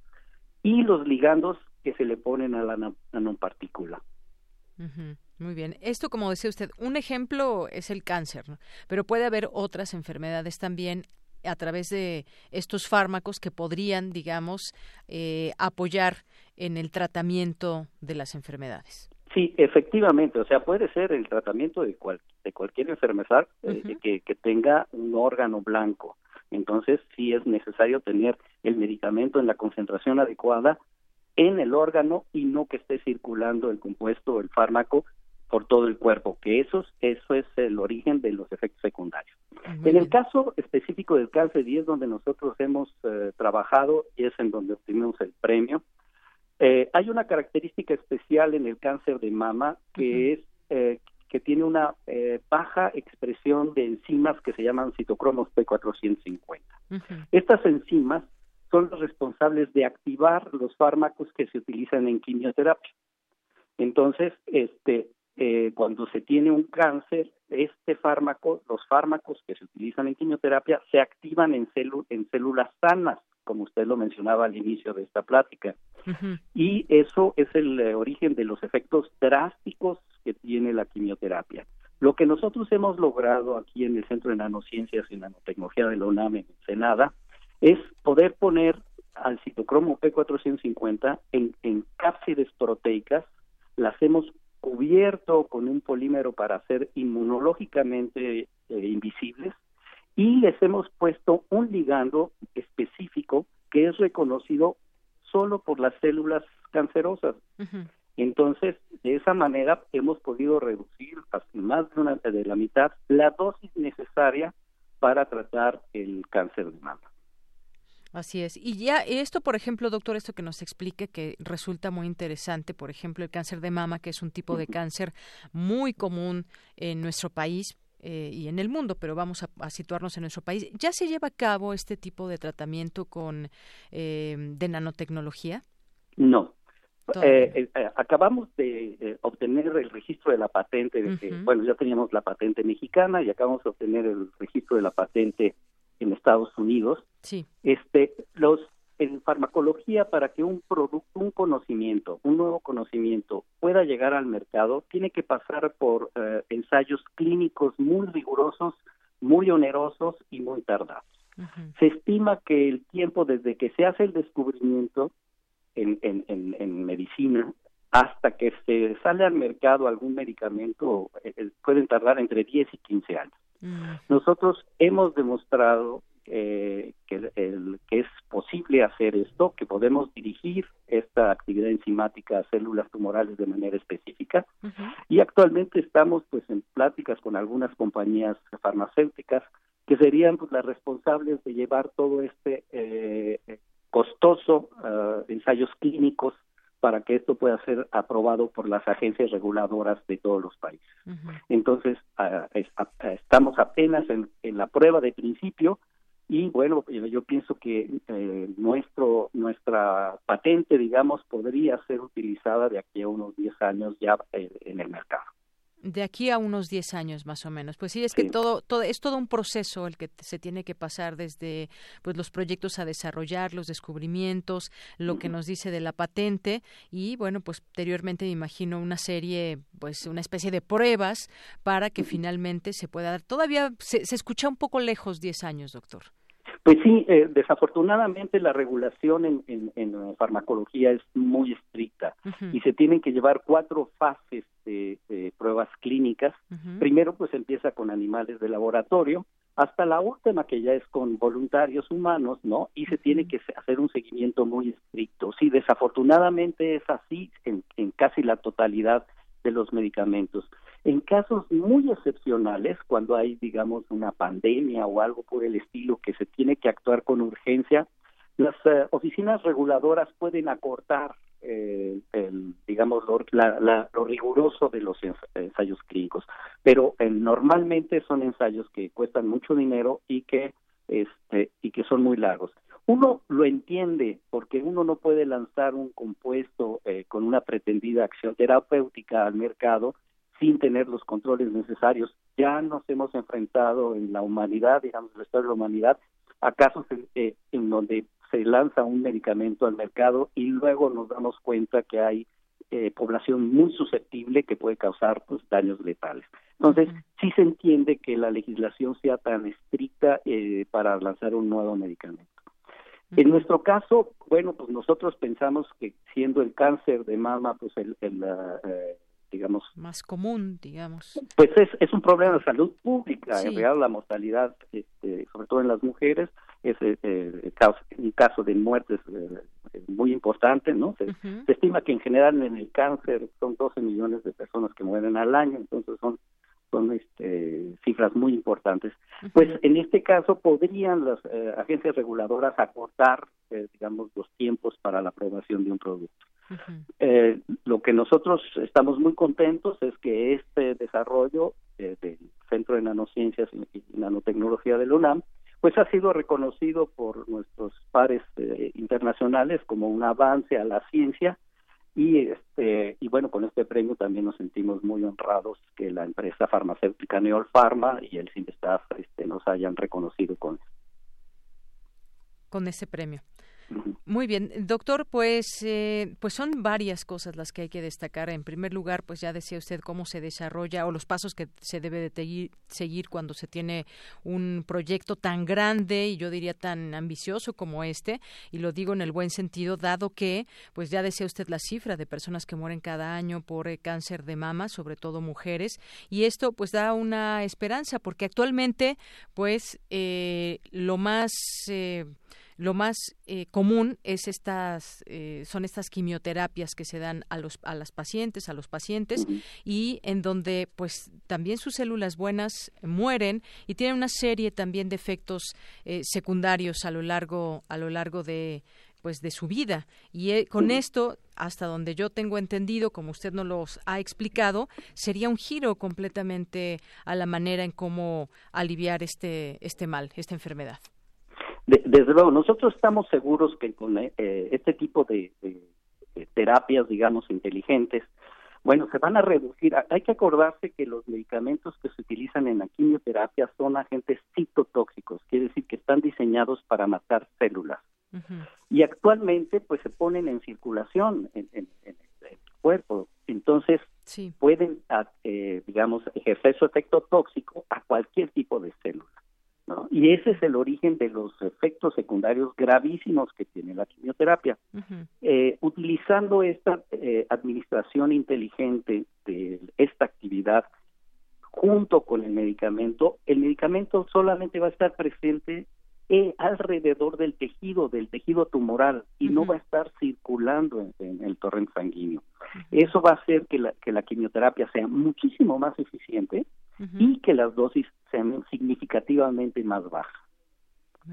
y los ligandos que se le ponen a la nanopartícula. Muy bien. Esto, como decía usted, un ejemplo es el cáncer, pero puede haber otras enfermedades también a través de estos fármacos que podrían, digamos, eh, apoyar en el tratamiento de las enfermedades. Sí, efectivamente, o sea, puede ser el tratamiento de, cual, de cualquier enfermedad eh, que, que tenga un órgano blanco. Entonces, sí es necesario tener el medicamento en la concentración adecuada en el órgano y no que esté circulando el compuesto o el fármaco por todo el cuerpo, que eso, eso es el origen de los efectos secundarios. en el caso específico del cáncer, y es donde nosotros hemos eh, trabajado y es en donde obtuvimos el premio, eh, hay una característica especial en el cáncer de mama que es eh, que tiene una eh, baja expresión de enzimas que se llaman citocromos P450. Estas enzimas son los responsables de activar los fármacos que se utilizan en quimioterapia. Entonces, este, cuando se tiene un cáncer, este fármaco, los fármacos que se utilizan en quimioterapia se activan en, en células sanas como usted lo mencionaba al inicio de esta plática. Y eso es el eh, origen de los efectos drásticos que tiene la quimioterapia. Lo que nosotros hemos logrado aquí en el Centro de Nanociencias y Nanotecnología de la UNAM en Senada es poder poner al citocromo P450 en, en cápsides proteicas, las hemos cubierto con un polímero para ser inmunológicamente eh, invisibles y les hemos puesto un ligando específico que es reconocido solo por las células cancerosas. Entonces, de esa manera hemos podido reducir más de, una, de la mitad la dosis necesaria para tratar el cáncer de mama. Así es. Y ya esto, por ejemplo, doctor, esto que nos explique que resulta muy interesante, por ejemplo, el cáncer de mama, que es un tipo de cáncer muy común en nuestro país, eh, y en el mundo, pero vamos a, situarnos en nuestro país. ¿Ya se lleva a cabo este tipo de tratamiento con eh, de nanotecnología? No. Eh, acabamos de obtener el registro de la patente, de bueno, ya teníamos la patente mexicana y acabamos de obtener el registro de la patente en Estados Unidos. Sí. Este, los en farmacología, para que un producto, un conocimiento, un nuevo conocimiento pueda llegar al mercado, tiene que pasar por eh, ensayos clínicos muy rigurosos, muy onerosos y muy tardados. Se estima que el tiempo desde que se hace el descubrimiento en, en, en, medicina hasta que se sale al mercado algún medicamento eh, eh, pueden tardar entre 10 y 15 años. Nosotros hemos demostrado eh, que, el, que es posible hacer esto, que podemos dirigir esta actividad enzimática a células tumorales de manera específica. Y actualmente estamos pues en pláticas con algunas compañías farmacéuticas que serían pues, las responsables de llevar todo este eh, costoso uh, ensayos clínicos para que esto pueda ser aprobado por las agencias reguladoras de todos los países. Entonces, uh, estamos apenas en, en, la prueba de principio y bueno yo pienso que eh, nuestro nuestra patente digamos podría ser utilizada de aquí a unos 10 años ya eh, en el mercado De aquí a unos 10 años más o menos. Pues sí, es que todo, todo es todo un proceso el que se tiene que pasar desde pues los proyectos a desarrollar, los descubrimientos, lo que nos dice de la patente y bueno, pues posteriormente me imagino una serie, pues una especie de pruebas para que finalmente se pueda dar. Todavía se, se escucha un poco lejos 10 años, doctor. Pues sí, eh, desafortunadamente la regulación en, en, farmacología es muy estricta y se tienen que llevar cuatro fases de, pruebas clínicas. Primero, pues empieza con animales de laboratorio, hasta la última que ya es con voluntarios humanos, ¿no? Y se tiene que hacer un seguimiento muy estricto. Sí, desafortunadamente es así en, en casi la totalidad de los medicamentos. En casos muy excepcionales, cuando hay, digamos, una pandemia o algo por el estilo que se tiene que actuar con urgencia, las eh, oficinas reguladoras pueden acortar, eh, el, digamos, lo, lo, riguroso de los ensayos clínicos, pero eh, normalmente son ensayos que cuestan mucho dinero y que, este, y que son muy largos. Uno lo entiende porque uno no puede lanzar un compuesto con una pretendida acción terapéutica al mercado sin tener los controles necesarios. Ya nos hemos enfrentado en la humanidad, digamos, el estado de la humanidad, a casos en, eh, en donde se lanza un medicamento al mercado y luego nos damos cuenta que hay eh, población muy susceptible que puede causar pues, daños letales. Entonces, sí se entiende que la legislación sea tan estricta eh, para lanzar un nuevo medicamento. En nuestro caso, bueno, pues nosotros pensamos que siendo el cáncer de mama, pues el, el eh, digamos. Más común digamos. Pues es, es un problema de salud pública en realidad la mortalidad este, sobre todo en las mujeres es eh, eh un caso de muertes eh, muy importante no se, estima que en general en el cáncer son 12 millones de personas que mueren al año entonces son son este, cifras muy importantes. Pues en este caso podrían las eh, agencias reguladoras acortar, digamos, los tiempos para la aprobación de un producto. Eh, lo que nosotros estamos muy contentos es que este desarrollo eh, del Centro de Nanociencias y Nanotecnología del UNAM pues ha sido reconocido por nuestros pares eh, internacionales como un avance a la ciencia y este y bueno con este premio también nos sentimos muy honrados que la empresa farmacéutica Neol Pharma y el CINESTAF este, nos hayan reconocido con con ese premio. Muy bien, doctor, pues, eh, pues son varias cosas las que hay que destacar. En primer lugar, pues ya decía usted cómo se desarrolla o los pasos que se debe de seguir cuando se tiene un proyecto tan grande y yo diría tan ambicioso como este. Y lo digo en el buen sentido, dado que, pues ya decía usted la cifra de personas que mueren cada año por eh, cáncer de mama, sobre todo mujeres. Y esto, pues da una esperanza, porque actualmente, pues eh, lo más lo más eh, común es estas, eh, son estas quimioterapias que se dan a, los, a las pacientes, a los pacientes, y en donde pues también sus células buenas mueren y tienen una serie también de efectos eh, secundarios a lo largo, a lo largo de pues de su vida. Y con esto hasta donde yo tengo entendido como usted nos los ha explicado sería un giro completamente a la manera en cómo aliviar este este mal esta enfermedad desde luego, nosotros estamos seguros que con eh, este tipo de, terapias, digamos, inteligentes, bueno, se van a reducir. Hay que acordarse que los medicamentos que se utilizan en la quimioterapia son agentes citotóxicos, quiere decir que están diseñados para matar células. Y actualmente, pues se ponen en circulación en, el cuerpo. Entonces, pueden, eh, digamos, ejercer su efecto tóxico a cualquier tipo de célula. Y ese es el origen de los efectos secundarios gravísimos que tiene la quimioterapia. Eh, utilizando esta eh, administración inteligente de esta actividad junto con el medicamento, el medicamento solamente va a estar presente eh, alrededor del tejido, del tejido tumoral, y no va a estar circulando en, el torrente sanguíneo. Eso va a hacer que la, que la quimioterapia sea muchísimo más eficiente y que las dosis sean significativamente más bajas.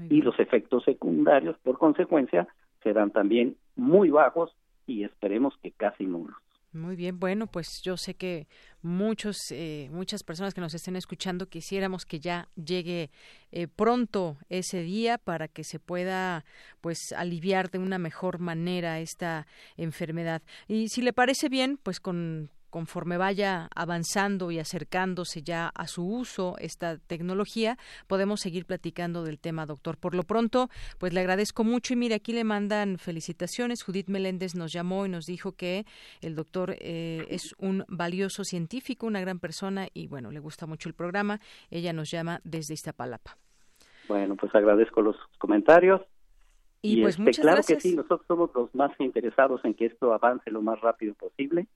Y los efectos secundarios, por consecuencia, serán también muy bajos y esperemos que casi nulos. Muy bien, bueno, pues yo sé que muchos, eh, muchas personas que nos estén escuchando quisiéramos que ya llegue eh, pronto ese día para que se pueda, pues, aliviar de una mejor manera esta enfermedad. Y si le parece bien, pues con conforme vaya avanzando y acercándose ya a su uso esta tecnología, podemos seguir platicando del tema, doctor. Por lo pronto, pues le agradezco mucho y mire, aquí le mandan felicitaciones. Judith Meléndez nos llamó y nos dijo que el doctor eh, es un valioso científico, una gran persona y bueno, le gusta mucho el programa. Ella nos llama desde Iztapalapa. Bueno, pues agradezco los comentarios y, pues este, muchas claro gracias. que sí, nosotros somos los más interesados en que esto avance lo más rápido posible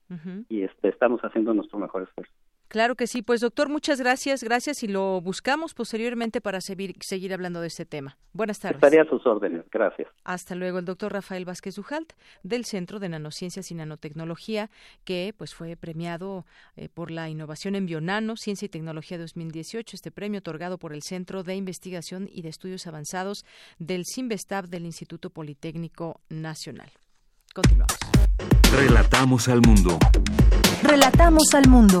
y este, estamos haciendo nuestro mejor esfuerzo. Claro que sí, pues doctor, muchas gracias, gracias y lo buscamos posteriormente para seguir, seguir hablando de este tema. Buenas tardes. Estaré a sus órdenes, gracias. Hasta luego, el doctor Rafael Vázquez Dujalt, del Centro de Nanociencias y Nanotecnología, que pues fue premiado eh, por la innovación en Bionano, Ciencia y Tecnología 2018, este premio otorgado por el Centro de Investigación y de Estudios Avanzados del CIMBESTAB del Instituto Politécnico Nacional. Continuamos. Relatamos al mundo. Relatamos al mundo.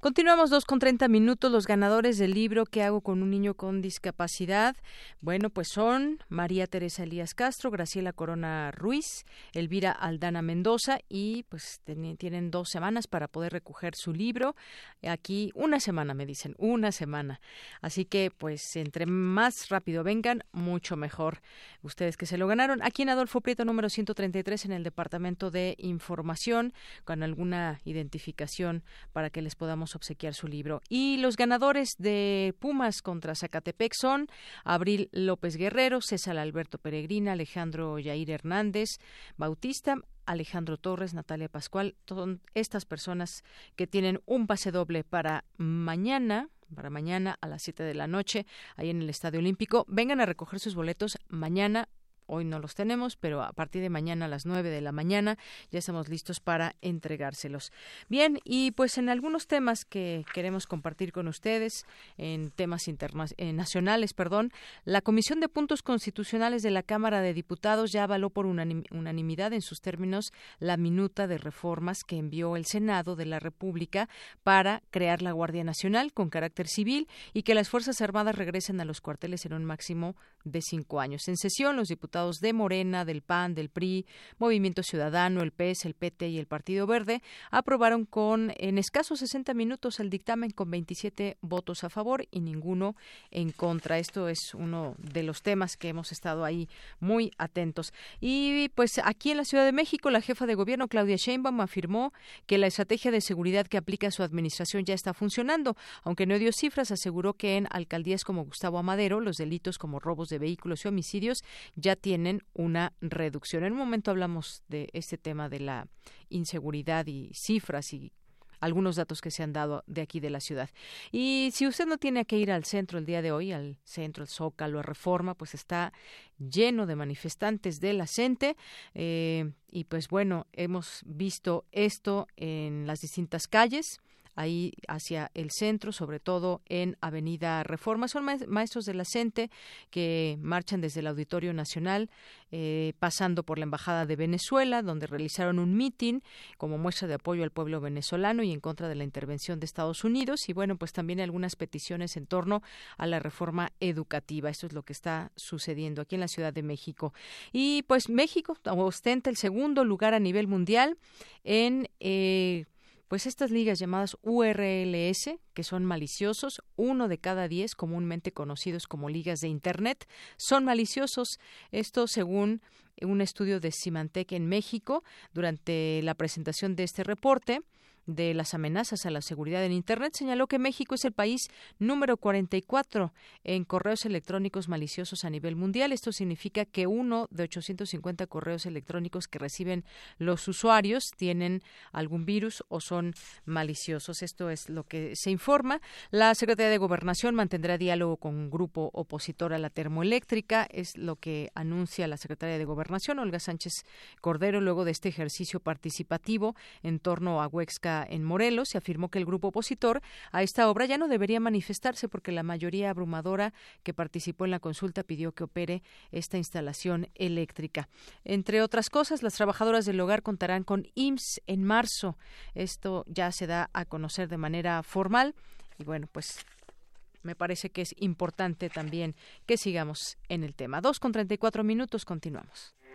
Continuamos dos con treinta minutos. Los ganadores del libro ¿Qué hago con un niño con discapacidad? Bueno, pues son María Teresa Elías Castro, Graciela Corona Ruiz, Elvira Aldana Mendoza y pues tienen dos semanas para poder recoger su libro. Aquí una semana, me dicen, una semana. Así que pues entre más rápido vengan, mucho mejor. Ustedes que se lo ganaron. Aquí en Adolfo Prieto número 133 en el Departamento de Información con alguna identificación para que les podamos obsequiar su libro. Y los ganadores de Pumas contra Zacatepec son Abril López Guerrero, César Alberto Peregrina, Alejandro Yair Hernández Bautista, Alejandro Torres, Natalia Pascual, son estas personas que tienen un pase doble para mañana, para mañana a las 7 de la noche, ahí en el Estadio Olímpico. Vengan a recoger sus boletos mañana hoy no los tenemos, pero a partir de mañana a las 9 de la mañana ya estamos listos para entregárselos. Bien, y pues en algunos temas que queremos compartir con ustedes, en temas internacionales, perdón, la Comisión de Puntos Constitucionales de la Cámara de Diputados ya avaló por unanimidad en sus términos la minuta de reformas que envió el Senado de la República para crear la Guardia Nacional con carácter civil y que las Fuerzas Armadas regresen a los cuarteles en un máximo de cinco años. En sesión, los diputados de Morena, del PAN, del PRI, Movimiento Ciudadano, el PES, el PT y el Partido Verde aprobaron con en escasos 60 minutos el dictamen con 27 votos a favor y ninguno en contra. Esto es uno de los temas que hemos estado ahí muy atentos. Y pues aquí en la Ciudad de México, la jefa de gobierno Claudia Sheinbaum afirmó que la estrategia de seguridad que aplica su administración ya está funcionando, aunque no dio cifras, aseguró que en alcaldías como Gustavo Amadero los delitos como robos de vehículos y homicidios ya tienen tienen una reducción. En un momento hablamos de este tema de la inseguridad y cifras y algunos datos que se han dado de aquí de la ciudad. Y si usted no tiene que ir al centro el día de hoy, al centro, el Zócalo, a Reforma, pues está lleno de manifestantes de la CENTE. Eh, y pues bueno, hemos visto esto en las distintas calles ahí hacia el centro, sobre todo en Avenida Reforma. Son maestros de la CENTE que marchan desde el Auditorio Nacional, eh, pasando por la Embajada de Venezuela, donde realizaron un mitin como muestra de apoyo al pueblo venezolano y en contra de la intervención de Estados Unidos. Y bueno, pues también algunas peticiones en torno a la reforma educativa. Esto es lo que está sucediendo aquí en la Ciudad de México. Y pues México ostenta el segundo lugar a nivel mundial en eh, pues estas ligas llamadas URLS, que son maliciosos, uno de cada diez, comúnmente conocidos como ligas de Internet, son maliciosos. Esto según un estudio de Symantec en México durante la presentación de este reporte de las amenazas a la seguridad en Internet señaló que México es el país número 44 en correos electrónicos maliciosos a nivel mundial. Esto significa que uno de 850 correos electrónicos que reciben los usuarios tienen algún virus o son maliciosos. Esto es lo que se informa. La Secretaría de Gobernación mantendrá diálogo con un grupo opositor a la termoeléctrica. Es lo que anuncia la Secretaría de Gobernación, Olga Sánchez Cordero, luego de este ejercicio participativo en torno a Huexca en Morelos, se afirmó que el grupo opositor a esta obra ya no debería manifestarse porque la mayoría abrumadora que participó en la consulta pidió que opere esta instalación eléctrica. Entre otras cosas, las trabajadoras del hogar contarán con IMSS en marzo. Esto ya se da a conocer de manera formal y bueno, pues me parece que es importante también que sigamos en el tema. Dos con treinta y cuatro minutos, continuamos.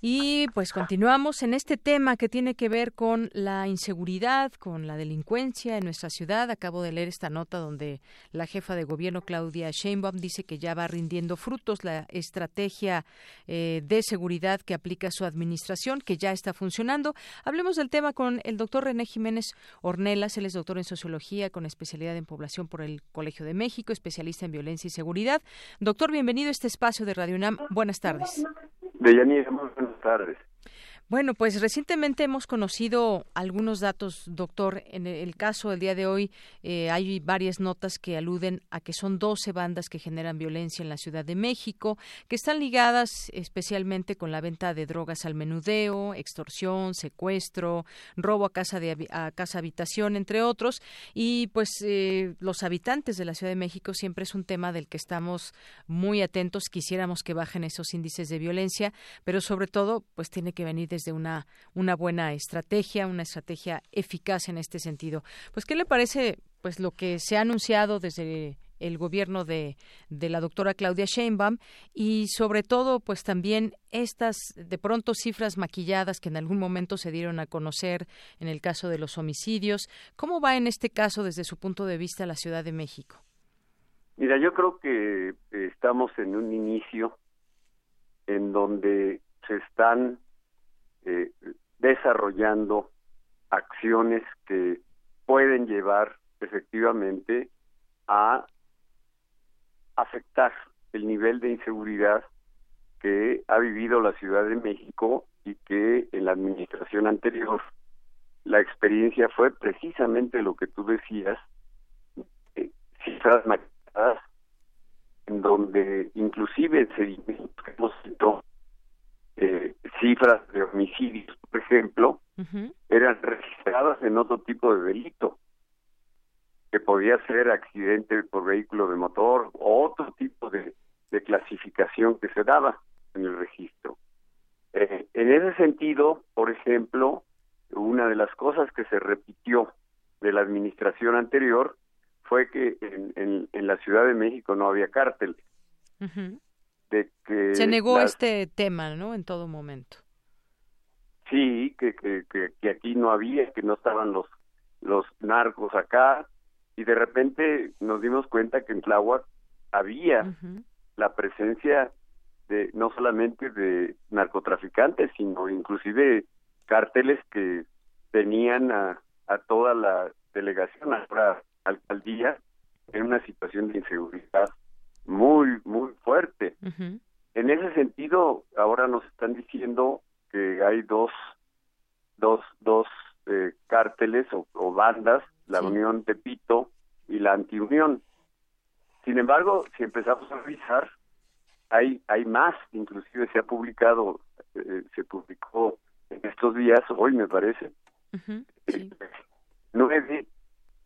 Y pues continuamos en este tema que tiene que ver con la inseguridad, con la delincuencia en nuestra ciudad. Acabo de leer esta nota donde la jefa de gobierno Claudia Sheinbaum dice que ya va rindiendo frutos la estrategia eh, de seguridad que aplica su administración, que ya está funcionando. Hablemos del tema con el doctor René Jiménez Ornelas. Él es doctor en sociología con especialidad en población por el Colegio de México, especialista en violencia y seguridad. Doctor, bienvenido a este espacio de Radio UNAM. Buenas tardes. Buenas tardes. Bueno, pues recientemente hemos conocido algunos datos, doctor. En el caso del día de hoy eh, hay varias notas que aluden a que son 12 bandas que generan violencia en la Ciudad de México, que están ligadas especialmente con la venta de drogas al menudeo, extorsión, secuestro, robo a casa de a casa habitación, entre otros. Y pues eh, los habitantes de la Ciudad de México siempre es un tema del que estamos muy atentos. Quisiéramos que bajen esos índices de violencia, pero sobre todo, pues tiene que venir de una, una buena estrategia, una estrategia eficaz en este sentido. Pues, ¿qué le parece pues lo que se ha anunciado desde el gobierno de, de, la doctora Claudia Sheinbaum y sobre todo pues también estas de pronto cifras maquilladas que en algún momento se dieron a conocer en el caso de los homicidios. ¿Cómo va en este caso desde su punto de vista la Ciudad de México? Mira, yo creo que estamos en un inicio en donde se están eh, desarrollando acciones que pueden llevar efectivamente a afectar el nivel de inseguridad que ha vivido la Ciudad de México y que en la administración anterior la experiencia fue precisamente lo que tú decías, eh, cifras marcadas en donde inclusive seguimiento que hemos hecho eh, cifras homicidios, por ejemplo, eran registradas en otro tipo de delito, que podía ser accidente por vehículo de motor o otro tipo de, clasificación que se daba en el registro. Eh, en ese sentido, por ejemplo, una de las cosas que se repitió de la administración anterior fue que en, en, la Ciudad de México no había cárteles que... Se negó este tema, ¿no? En todo momento. Sí, que, que, que, aquí no había, que no estaban los, los narcos acá, y de repente nos dimos cuenta que en Tláhuac había la presencia de no solamente de narcotraficantes, sino inclusive cárteles que tenían a, a toda la delegación, a la alcaldía, en una situación de inseguridad muy, muy fuerte. En ese sentido, ahora nos están diciendo que hay dos, dos, dos eh, cárteles o, bandas, la Unión Tepito y la Antiunión. Sin embargo, si empezamos a revisar, hay, hay más, inclusive se ha publicado, eh, se publicó en estos días, hoy me parece, nueve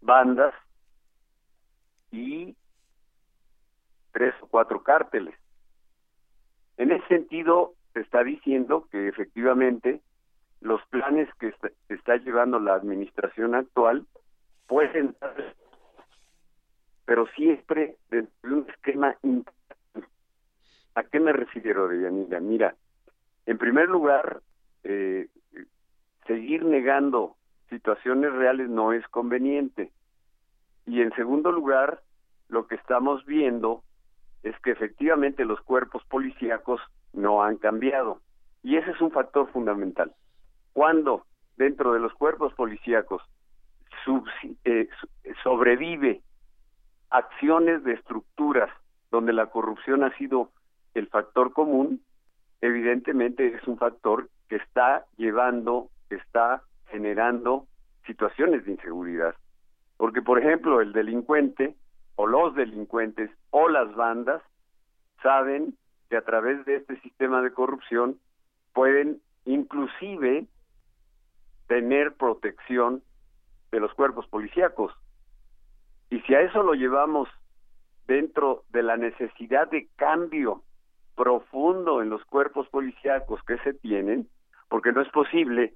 bandas y tres o cuatro cárteles. En ese sentido, se está diciendo que efectivamente los planes que está, llevando la administración actual pueden pero siempre dentro de un esquema ¿A qué me refiero, Deyanira? Mira, en primer lugar, eh, seguir negando situaciones reales no es conveniente. Y en segundo lugar, lo que estamos viendo es que efectivamente los cuerpos policíacos no han cambiado. Y ese es un factor fundamental. Cuando dentro de los cuerpos policíacos eh, sobrevive acciones de estructuras donde la corrupción ha sido el factor común, evidentemente es un factor que está llevando, está generando situaciones de inseguridad. Porque, por ejemplo, el delincuente o los delincuentes o las bandas saben que a través de este sistema de corrupción pueden inclusive tener protección de los cuerpos policíacos. Y si a eso lo llevamos dentro de la necesidad de cambio profundo en los cuerpos policíacos que se tienen, porque no es posible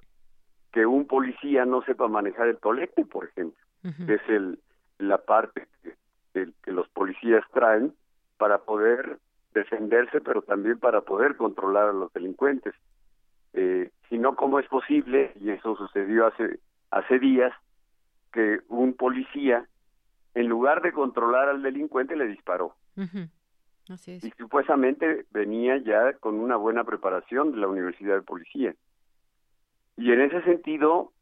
que un policía no sepa manejar el tolete, por ejemplo, que es el, la parte que, que los policías traen para poder defenderse, pero también para poder controlar a los delincuentes. Eh, si no, ¿cómo es posible? Y eso sucedió hace, hace días, que un policía, en lugar de controlar al delincuente, le disparó. Y supuestamente venía ya con una buena preparación de la Universidad de Policía. Y en ese sentido,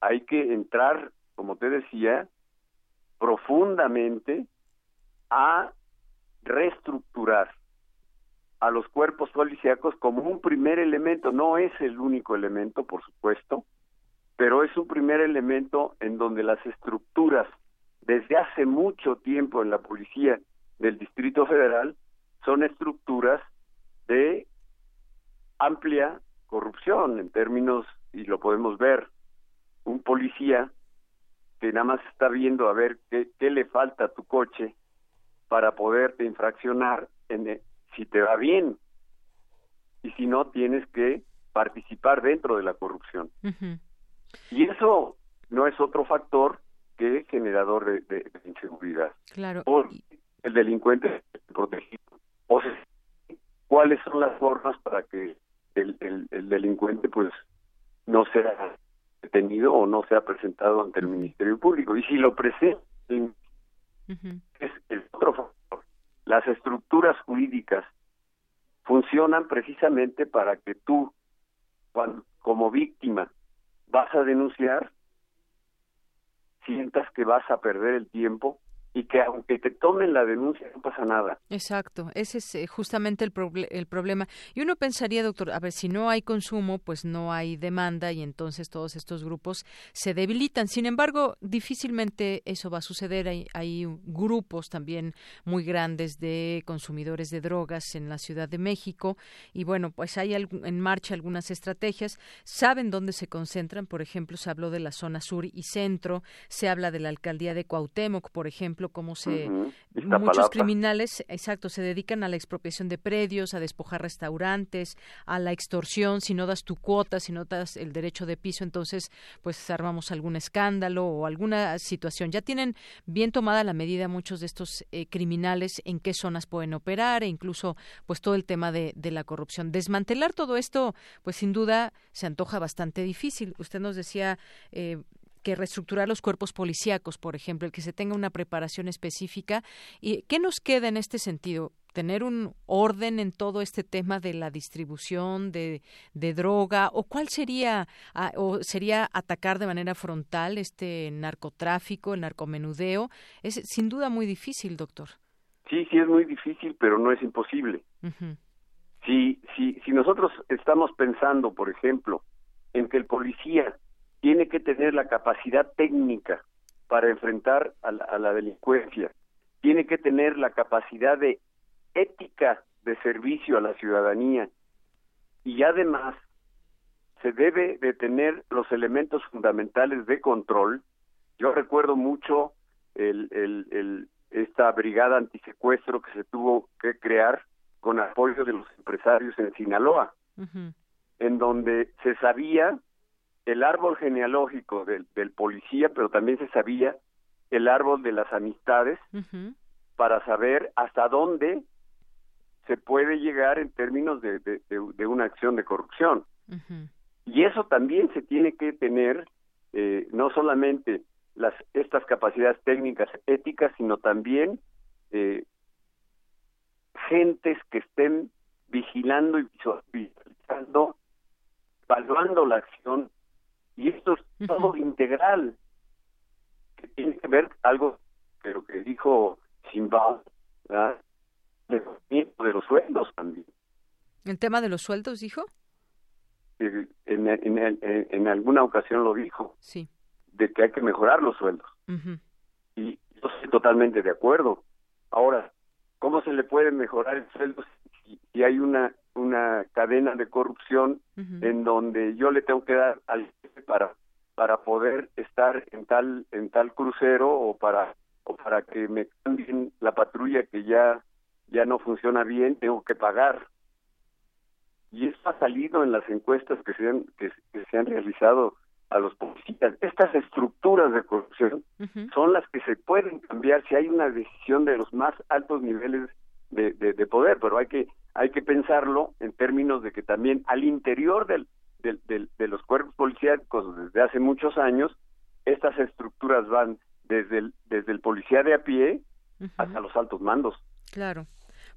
hay que entrar, como te decía, profundamente a reestructurar a los cuerpos policíacos como un primer elemento, no es el único elemento, por supuesto, pero es un primer elemento en donde las estructuras desde hace mucho tiempo en la policía del Distrito Federal son estructuras de amplia corrupción en términos, y lo podemos ver, un policía que nada más está viendo a ver qué, qué le falta a tu coche para poderte infraccionar en, si te va bien y si no tienes que participar dentro de la corrupción. Y eso no es otro factor que generador de, inseguridad. Claro. O el delincuente protegido. O sea, cuáles son las formas para que el, el, delincuente pues no sea detenido o no sea presentado ante el Ministerio Público. Y si lo presenta, es el otro factor. Las estructuras jurídicas funcionan precisamente para que tú, cuando, como víctima, vas a denunciar, sientas que vas a perder el tiempo y que aunque te tomen la denuncia no pasa nada. Exacto, ese es eh, justamente el, el problema. Y uno pensaría, doctor, a ver, si no hay consumo, pues no hay demanda y entonces todos estos grupos se debilitan. Sin embargo, difícilmente eso va a suceder. Hay, hay grupos también muy grandes de consumidores de drogas en la Ciudad de México y bueno, pues hay en marcha algunas estrategias. Saben dónde se concentran, por ejemplo, se habló de la zona sur y centro, se habla de la alcaldía de Cuauhtémoc, por ejemplo, cómo se muchos criminales, exacto, se dedican a la expropiación de predios, a despojar restaurantes, a la extorsión, si no das tu cuota, si no das el derecho de piso, entonces pues armamos algún escándalo o alguna situación. Ya tienen bien tomada la medida muchos de estos eh, criminales en qué zonas pueden operar e incluso pues todo el tema de, de la corrupción. Desmantelar todo esto, pues sin duda se antoja bastante difícil. Usted nos decía eh, que reestructurar los cuerpos policíacos, por ejemplo, el que se tenga una preparación específica. ¿Y qué nos queda en este sentido? tener un orden en todo este tema de la distribución de, de droga o cuál sería o sería atacar de manera frontal este narcotráfico, el narcomenudeo es sin duda muy difícil, doctor. Sí, sí es muy difícil, pero no es imposible. si, si, si nosotros estamos pensando, por ejemplo, en que el policía tiene que tener la capacidad técnica para enfrentar a la, delincuencia, tiene que tener la capacidad de ética de servicio a la ciudadanía. Y además se debe de tener los elementos fundamentales de control. Yo recuerdo mucho el, el, esta brigada antisecuestro que se tuvo que crear con apoyo de los empresarios en Sinaloa, en donde se sabía el árbol genealógico del, del, policía, pero también se sabía el árbol de las amistades para saber hasta dónde se puede llegar en términos de, de, una acción de corrupción. Y eso también se tiene que tener eh, no solamente las estas capacidades técnicas éticas, sino también eh, gentes que estén vigilando y visualizando, evaluando la acción y esto es todo integral, que tiene que ver algo de lo que dijo Simba, de los sueldos también. ¿El tema de los sueldos, dijo? En, en, en, alguna ocasión lo dijo. Sí. De que hay que mejorar los sueldos. Y yo estoy totalmente de acuerdo. Ahora, ¿cómo se le puede mejorar el sueldo si, hay una una cadena de corrupción en donde yo le tengo que dar al para para poder estar en tal en tal crucero o para o para que me cambien la patrulla que ya ya no funciona bien tengo que pagar. Y esto ha salido en las encuestas que se han que, se han realizado a los policías. Estas estructuras de corrupción son las que se pueden cambiar si hay una decisión de los más altos niveles de, de poder pero hay que hay que pensarlo en términos de que también al interior del, de los cuerpos policíacos desde hace muchos años, estas estructuras van desde el, desde el policía de a pie hasta los altos mandos. Claro.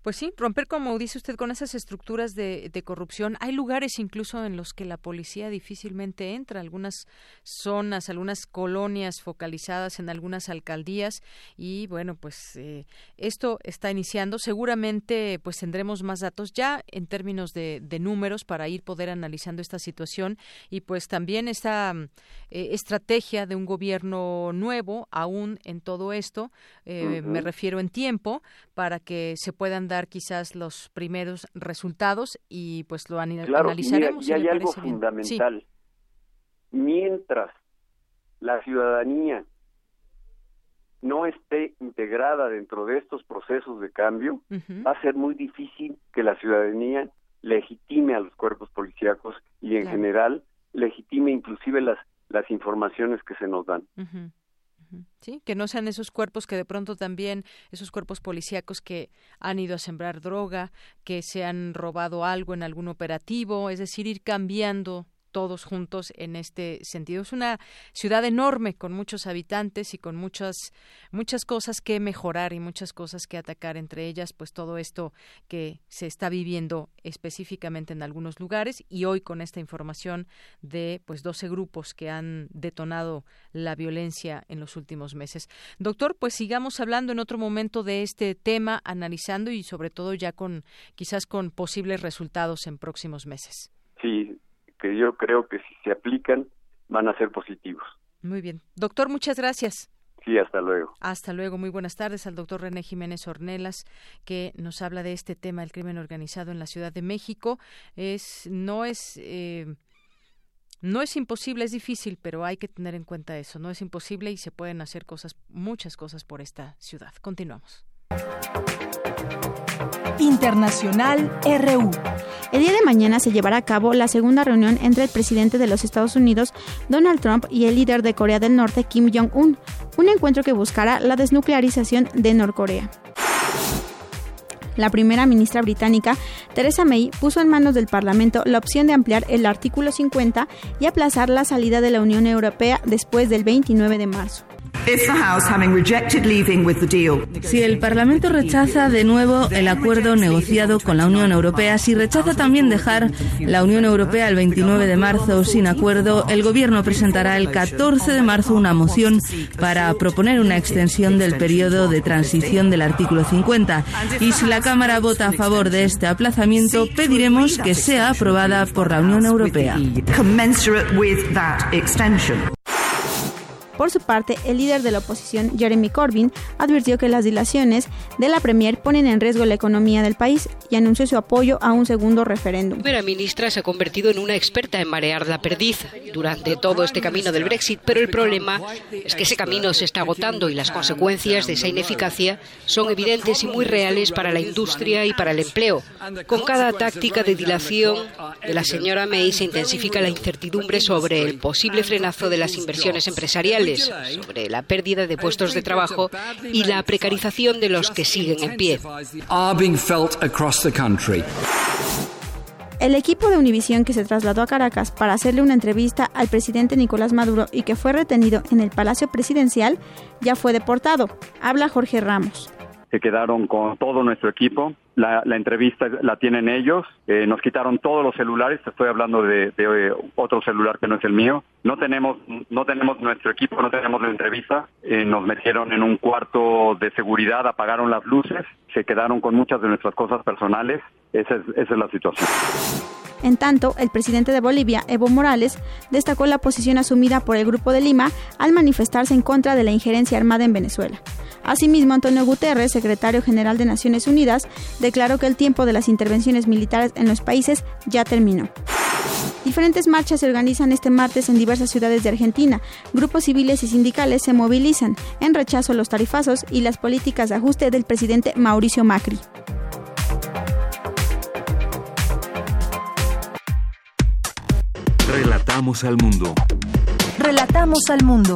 Pues sí, romper, como dice usted, con esas estructuras de, corrupción. Hay lugares incluso en los que la policía difícilmente entra, algunas zonas, algunas colonias focalizadas en algunas alcaldías y bueno, pues eh, esto está iniciando. Seguramente pues tendremos más datos ya en términos de, números para ir poder analizando esta situación y pues también esta eh, estrategia de un gobierno nuevo aún en todo esto, eh, me refiero en tiempo, para que se puedan dar quizás los primeros resultados y pues lo analizaremos. y hay algo fundamental. Mientras la ciudadanía no esté integrada dentro de estos procesos de cambio, va a ser muy difícil que la ciudadanía legitime a los cuerpos policíacos y en general legitime inclusive las las informaciones que se nos dan. Sí, que no sean esos cuerpos que de pronto también, esos cuerpos policíacos que han ido a sembrar droga, que se han robado algo en algún operativo, es decir, ir cambiando todos juntos en este sentido. Es una ciudad enorme con muchos habitantes y con muchas muchas cosas que mejorar y muchas cosas que atacar entre ellas, pues todo esto que se está viviendo específicamente en algunos lugares y hoy con esta información de pues 12 grupos que han detonado la violencia en los últimos meses. Doctor, pues sigamos hablando en otro momento de este tema, analizando y sobre todo ya con quizás con posibles resultados en próximos meses. Sí, que yo creo que si se aplican van a ser positivos. Muy bien. Doctor, muchas gracias. Sí, hasta luego. Hasta luego. Muy buenas tardes al doctor René Jiménez Ornelas, que nos habla de este tema del crimen organizado en la Ciudad de México. Es, no es, eh, no es imposible, es difícil, pero hay que tener en cuenta eso. No es imposible y se pueden hacer cosas, muchas cosas por esta ciudad. Continuamos. Internacional RU. El día de mañana se llevará a cabo la segunda reunión entre el presidente de los Estados Unidos, Donald Trump, y el líder de Corea del Norte, Kim Jong-un, un encuentro que buscará la desnuclearización de Norcorea. La primera ministra británica, Theresa May, puso en manos del Parlamento la opción de ampliar el artículo 50 y aplazar la salida de la Unión Europea después del 29 de marzo. Si el Parlamento rechaza de nuevo el acuerdo negociado con la Unión Europea, si rechaza también dejar la Unión Europea el 29 de marzo sin acuerdo, el Gobierno presentará el 14 de marzo una moción para proponer una extensión del periodo de transición del artículo 50. Y si la Cámara vota a favor de este aplazamiento, pediremos que sea aprobada por la Unión Europea. Por su parte, el líder de la oposición, Jeremy Corbyn, advirtió que las dilaciones de la Premier ponen en riesgo la economía del país y anunció su apoyo a un segundo referéndum. La primera ministra se ha convertido en una experta en marear la perdiz durante todo este camino del Brexit, pero el problema es que ese camino se está agotando y las consecuencias de esa ineficacia son evidentes y muy reales para la industria y para el empleo. Con cada táctica de dilación de la señora May se intensifica la incertidumbre sobre el posible frenazo de las inversiones empresariales sobre la pérdida de puestos de trabajo y la precarización de los que siguen en pie. El equipo de Univisión que se trasladó a Caracas para hacerle una entrevista al presidente Nicolás Maduro y que fue retenido en el Palacio Presidencial ya fue deportado. Habla Jorge Ramos se quedaron con todo nuestro equipo. La, entrevista la tienen ellos. Eh, nos quitaron todos los celulares. Estoy hablando de, eh, otro celular que no es el mío. No tenemos, no tenemos nuestro equipo, no tenemos la entrevista. Eh, nos metieron en un cuarto de seguridad, apagaron las luces, se quedaron con muchas de nuestras cosas personales Esa es, esa es la situación. En tanto, el presidente de Bolivia, Evo Morales, destacó la posición asumida por el Grupo de Lima al manifestarse en contra de la injerencia armada en Venezuela. Asimismo, Antonio Guterres, secretario general de Naciones Unidas, declaró que el tiempo de las intervenciones militares en los países ya terminó. Diferentes marchas se organizan este martes en diversas ciudades de Argentina. Grupos civiles y sindicales se movilizan en rechazo a los tarifazos y las políticas de ajuste del presidente Mauricio Macri. Relatamos al mundo. Relatamos al mundo.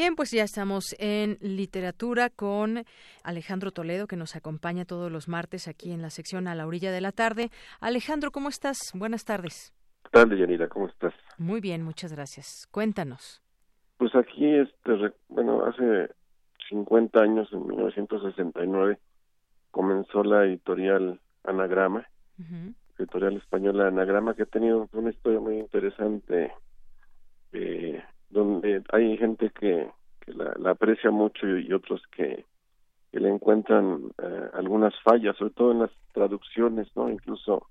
Bien, pues ya estamos en literatura con Alejandro Toledo, que nos acompaña todos los martes aquí en la sección A la orilla de la tarde. Alejandro, ¿cómo estás? Buenas tardes. ¿Qué tal, Yanira? ¿Cómo estás? Muy bien, muchas gracias. Cuéntanos. Pues aquí, este, bueno, hace 50 años, en 1969, comenzó la editorial Anagrama, editorial española Anagrama, que ha tenido una historia muy interesante. Eh, donde hay gente que, la, aprecia mucho y, otros que, le encuentran eh, algunas fallas, sobre todo en las traducciones, ¿no? Incluso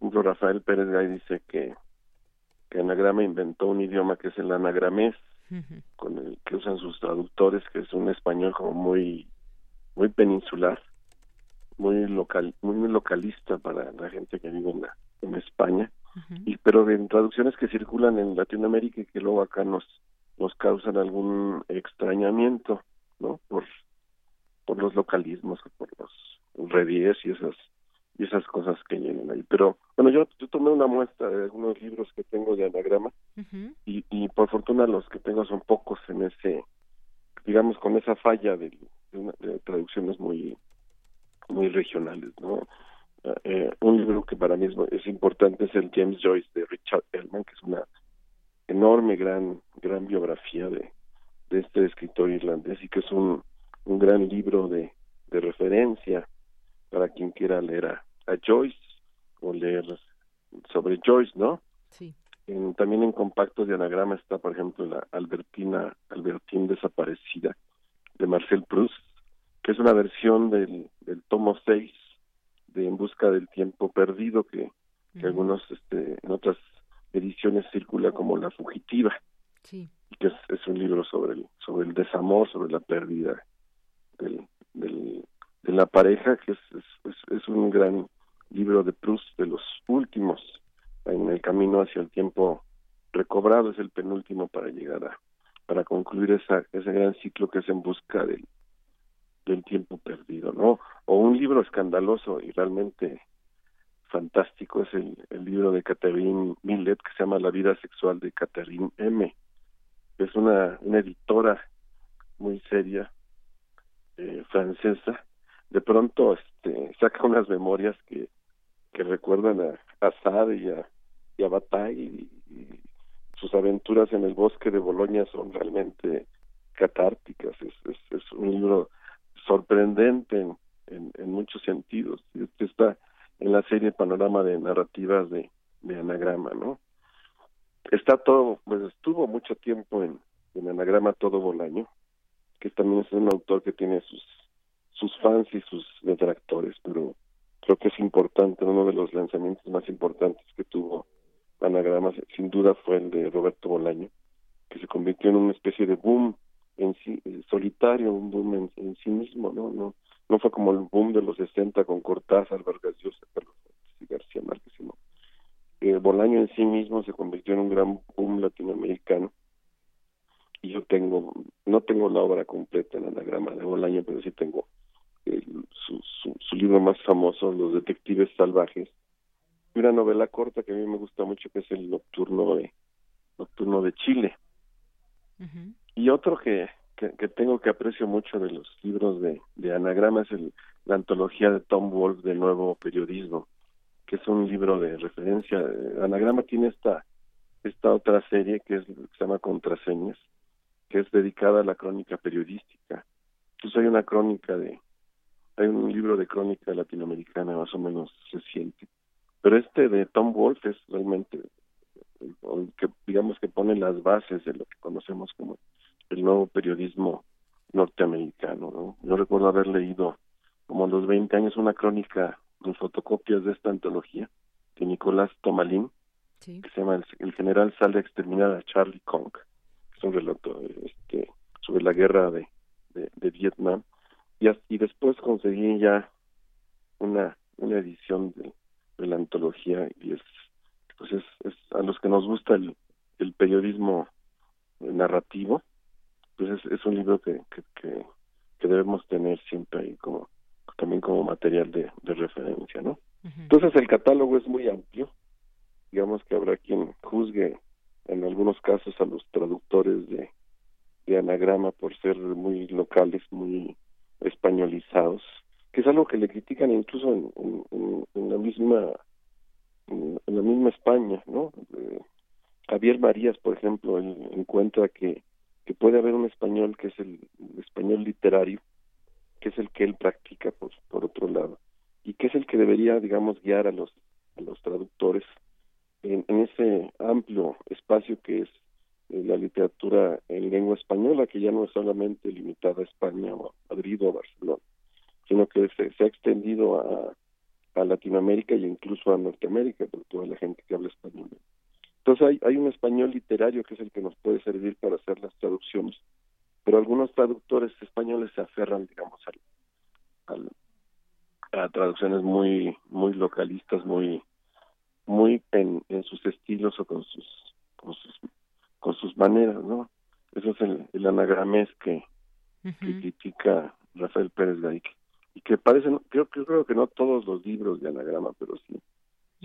Rafael Pérez Gay dice que, que Anagrama inventó un idioma que es el anagramés, con el que usan sus traductores, que es un español como muy muy peninsular, muy local, muy localista para la gente que vive en, en España y pero en traducciones que circulan en Latinoamérica y que luego acá nos nos causan algún extrañamiento no por por los localismos por los redies y esas y esas cosas que llegan ahí. Pero bueno yo, yo tomé una muestra de algunos libros que tengo de anagrama y, y por fortuna los que tengo son pocos en ese digamos con esa falla de, de traducciones muy muy regionales no eh, un libro que para mí es, importante es el James Joyce de Richard Ellman, que es una enorme, gran, gran biografía de, de este escritor irlandés y que es un, un gran libro de, de referencia para quien quiera leer a, Joyce o leer sobre Joyce, ¿no? Sí. también en compactos de anagrama está, por ejemplo, la Albertina, Albertín desaparecida de Marcel Proust, que es una versión del, del tomo 6 de En busca del tiempo perdido que, algunos este, en otras ediciones circula como La fugitiva sí. que es, un libro sobre el sobre el desamor sobre la pérdida del, del de la pareja que es, es, es un gran libro de Proust de los últimos en el camino hacia el tiempo recobrado es el penúltimo para llegar a para concluir esa, ese gran ciclo que es en busca del, del tiempo perdido, ¿no? O un libro escandaloso y realmente fantástico es el, libro de Catherine Millet que se llama La vida sexual de Catherine M. Es una, editora muy seria eh, francesa. De pronto este, saca unas memorias que, que recuerdan a, a y a, y Bataille y, sus aventuras en el bosque de Boloña son realmente catárticas. Es, es un libro sorprendente en, en, muchos sentidos. Este está en la serie Panorama de Narrativas de, de Anagrama, ¿no? Está todo, pues estuvo mucho tiempo en, en Anagrama todo Bolaño, que también es un autor que tiene sus sus fans y sus detractores, pero creo que es importante, uno de los lanzamientos más importantes que tuvo Anagrama, sin duda fue el de Roberto Bolaño, que se convirtió en una especie de boom en sí, eh, solitario, un boom en, sí mismo, ¿no? No no fue como el boom de los 60 con Cortázar, Vargas Llosa, y García Márquez, sino eh, Bolaño en sí mismo se convirtió en un gran boom latinoamericano y yo tengo, no tengo la obra completa en anagrama de Bolaño, pero sí tengo su, su, su, libro más famoso, Los Detectives Salvajes, y una novela corta que a mí me gusta mucho, que es El Nocturno de, Nocturno de Chile. Y otro que, que, tengo que aprecio mucho de los libros de, de Anagrama es el, la antología de Tom Wolfe de Nuevo Periodismo, que es un libro de referencia. Anagrama tiene esta, esta otra serie que, es, que se llama Contraseñas, que es dedicada a la crónica periodística. Entonces hay una crónica de, hay un libro de crónica latinoamericana más o menos reciente, pero este de Tom Wolfe es realmente que digamos que pone las bases de lo que conocemos como el nuevo periodismo norteamericano. ¿no? Yo recuerdo haber leído como a los 20 años una crónica en fotocopias de esta antología de Nicolás Tomalín, que se llama el, general sale a exterminar a Charlie Kong, que es un relato este, sobre la guerra de, de, Vietnam. Y, y después conseguí ya una, una edición de, de la antología y es pues es, es a los que nos gusta el, el periodismo narrativo pues es, es un libro que, que, que, debemos tener siempre ahí como también como material de, de referencia no entonces el catálogo es muy amplio. Digamos que habrá quien juzgue en algunos casos a los traductores de, de anagrama por ser muy locales muy españolizados que es algo que le critican incluso en, en, en la misma en, la misma España, ¿no? Eh, Javier Marías, por ejemplo, encuentra que, que puede haber un español que es el, español literario, que es el que él practica por, otro lado, y que es el que debería, digamos, guiar a los, a los traductores en, en ese amplio espacio que es eh, la literatura en lengua española, que ya no es solamente limitada a España o a Madrid o a Barcelona, sino que se, se ha extendido a, a Latinoamérica y incluso a Norteamérica, por toda la gente que habla español. Entonces hay, hay un español literario que es el que nos puede servir para hacer las traducciones, pero algunos traductores españoles se aferran, digamos, al, a traducciones muy muy localistas, muy muy en, en sus estilos o con sus con sus con sus maneras, ¿no? Eso es el, el anagramés que, que critica Rafael Pérez Gaique y que parecen, creo, creo que no todos los libros de anagrama, pero sí,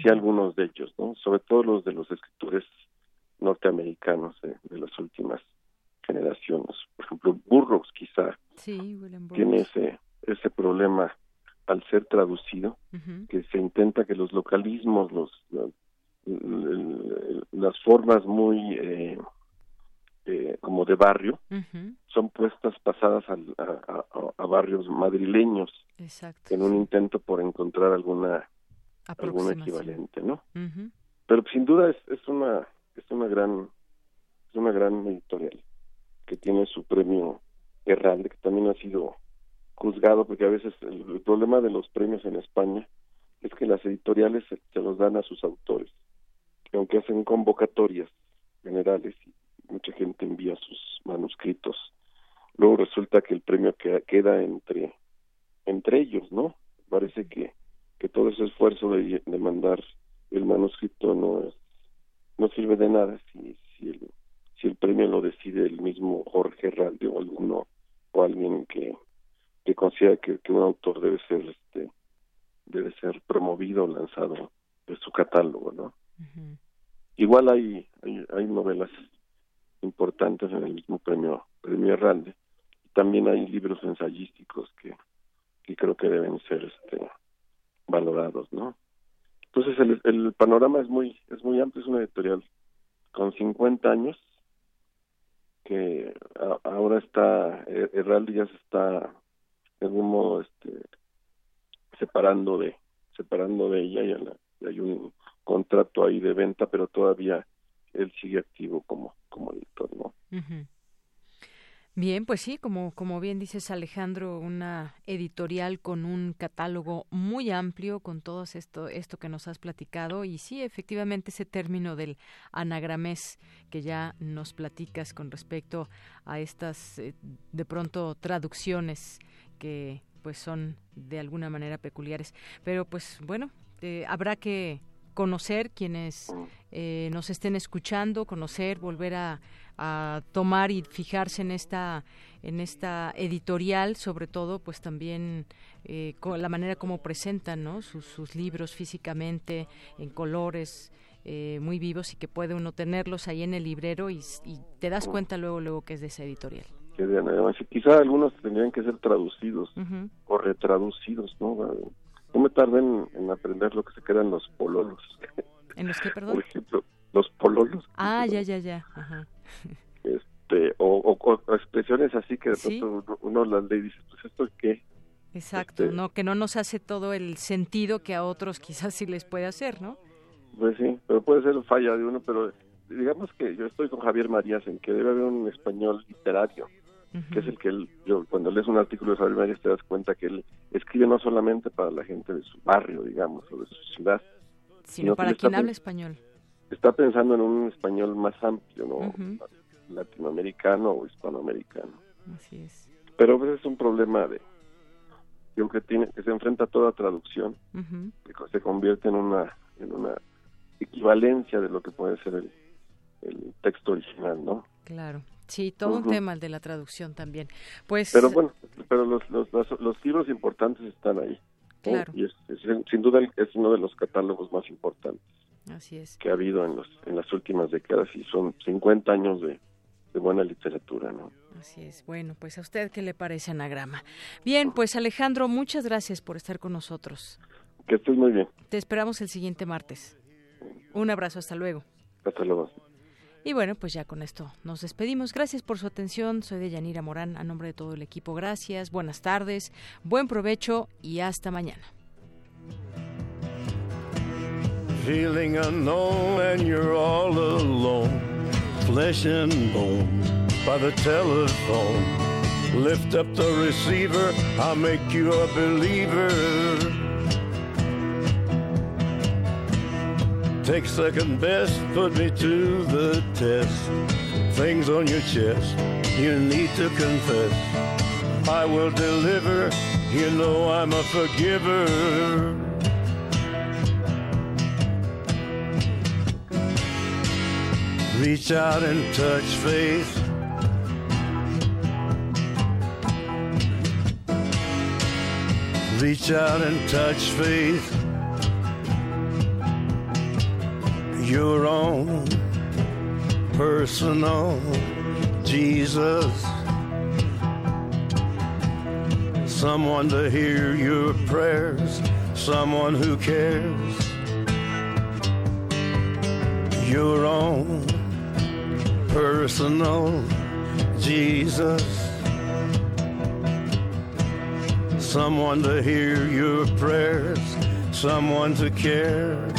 sí algunos de ellos, ¿no? Sobre todo los de los escritores norteamericanos de, las últimas generaciones. Por ejemplo, Burroughs quizá tiene ese, ese problema al ser traducido, que se intenta que los localismos, los, las formas muy eh, eh, como de barrio, son puestas pasadas a, barrios madrileños en un intento por encontrar alguna algún equivalente, ¿no? Pero sin duda es, es una es una gran es una gran editorial que tiene su premio Herralde que también ha sido juzgado porque a veces el, problema de los premios en España es que las editoriales se, se los dan a sus autores que aunque hacen convocatorias generales y mucha gente envía sus manuscritos. Luego resulta que el premio queda entre entre ellos, ¿no? Parece que, que todo ese esfuerzo de, de mandar el manuscrito no es, no sirve de nada si, si, el, si el premio lo decide el mismo Jorge Herralde o alguno o alguien que, que considera que, que un autor debe ser este debe ser promovido o lanzado de su catálogo, ¿no? Igual hay, hay, hay novelas importantes en el mismo premio premio Herralde también hay libros ensayísticos que, que creo que deben ser este valorados no entonces el, el panorama es muy es muy amplio es una editorial con 50 años que ahora está Herralde ya se está de algún modo este separando de separando de ella y hay un contrato ahí de venta pero todavía él sigue activo como, como editor, ¿no? Bien, pues sí, como, como bien dices Alejandro, una editorial con un catálogo muy amplio con todo esto, esto que nos has platicado y sí, efectivamente ese término del anagramés que ya nos platicas con respecto a estas eh, de pronto traducciones que pues son de alguna manera peculiares. Pero pues bueno, eh, habrá que conocer quienes eh, nos estén escuchando, conocer, volver a, tomar y fijarse en esta en esta editorial, sobre todo, pues también eh, con la manera como presentan ¿no? sus, libros físicamente, en colores. Eh, muy vivos y que puede uno tenerlos ahí en el librero y, te das cuenta luego luego que es de esa editorial. Quizá algunos tendrían que ser traducidos o retraducidos, ¿no? No me tardé en, aprender lo que se quedan los pololos. ¿En los qué, perdón? Por ejemplo, los pololos. Ah, ya, ya, ya. este o, expresiones así que de pronto uno, las lee y dice, pues esto es qué. Exacto, este no que no nos hace todo el sentido que a otros quizás sí les puede hacer, ¿no? Pues sí, pero puede ser falla de uno, pero digamos que yo estoy con Javier Marías en que debe haber un español literario, que es el que él, yo, cuando lees un artículo de Javier Marías te das cuenta que él escribe no solamente para la gente de su barrio, digamos, o de su ciudad, sino, para quien habla español. Está pensando en un español más amplio, ¿no? Latinoamericano o hispanoamericano. Así es. Pero pues es un problema de que tiene que se enfrenta a toda traducción, que se convierte en una en una equivalencia de lo que puede ser el, el texto original, ¿no? Claro. Sí, todo un tema el de la traducción también. Pues Pero bueno, pero los, los, los, libros importantes están ahí. Claro. Y es, sin duda es uno de los catálogos más importantes. Así es. que ha habido en los en las últimas décadas y son 50 años de, de buena literatura, ¿no? Así es. Bueno, pues a usted qué le parece anagrama. Bien, pues Alejandro, muchas gracias por estar con nosotros. Que estés muy bien. Te esperamos el siguiente martes. Un abrazo, hasta luego. Hasta luego. Y bueno, pues ya con esto nos despedimos. Gracias por su atención. Soy de Yanira Morán, a nombre de todo el equipo. Gracias, buenas tardes, buen provecho y hasta mañana. Feeling unknown and you're all alone, flesh and bone by the telephone. Lift up the receiver, I'll make you a believer. Take second best, put me to the test. Things on your chest, you need to confess. I will deliver, you know I'm a forgiver. Reach out and touch faith. Reach out and touch faith. Your own personal Jesus. Someone to hear your prayers, someone who cares. Your own personal Jesus. Someone to hear your prayers, someone to care.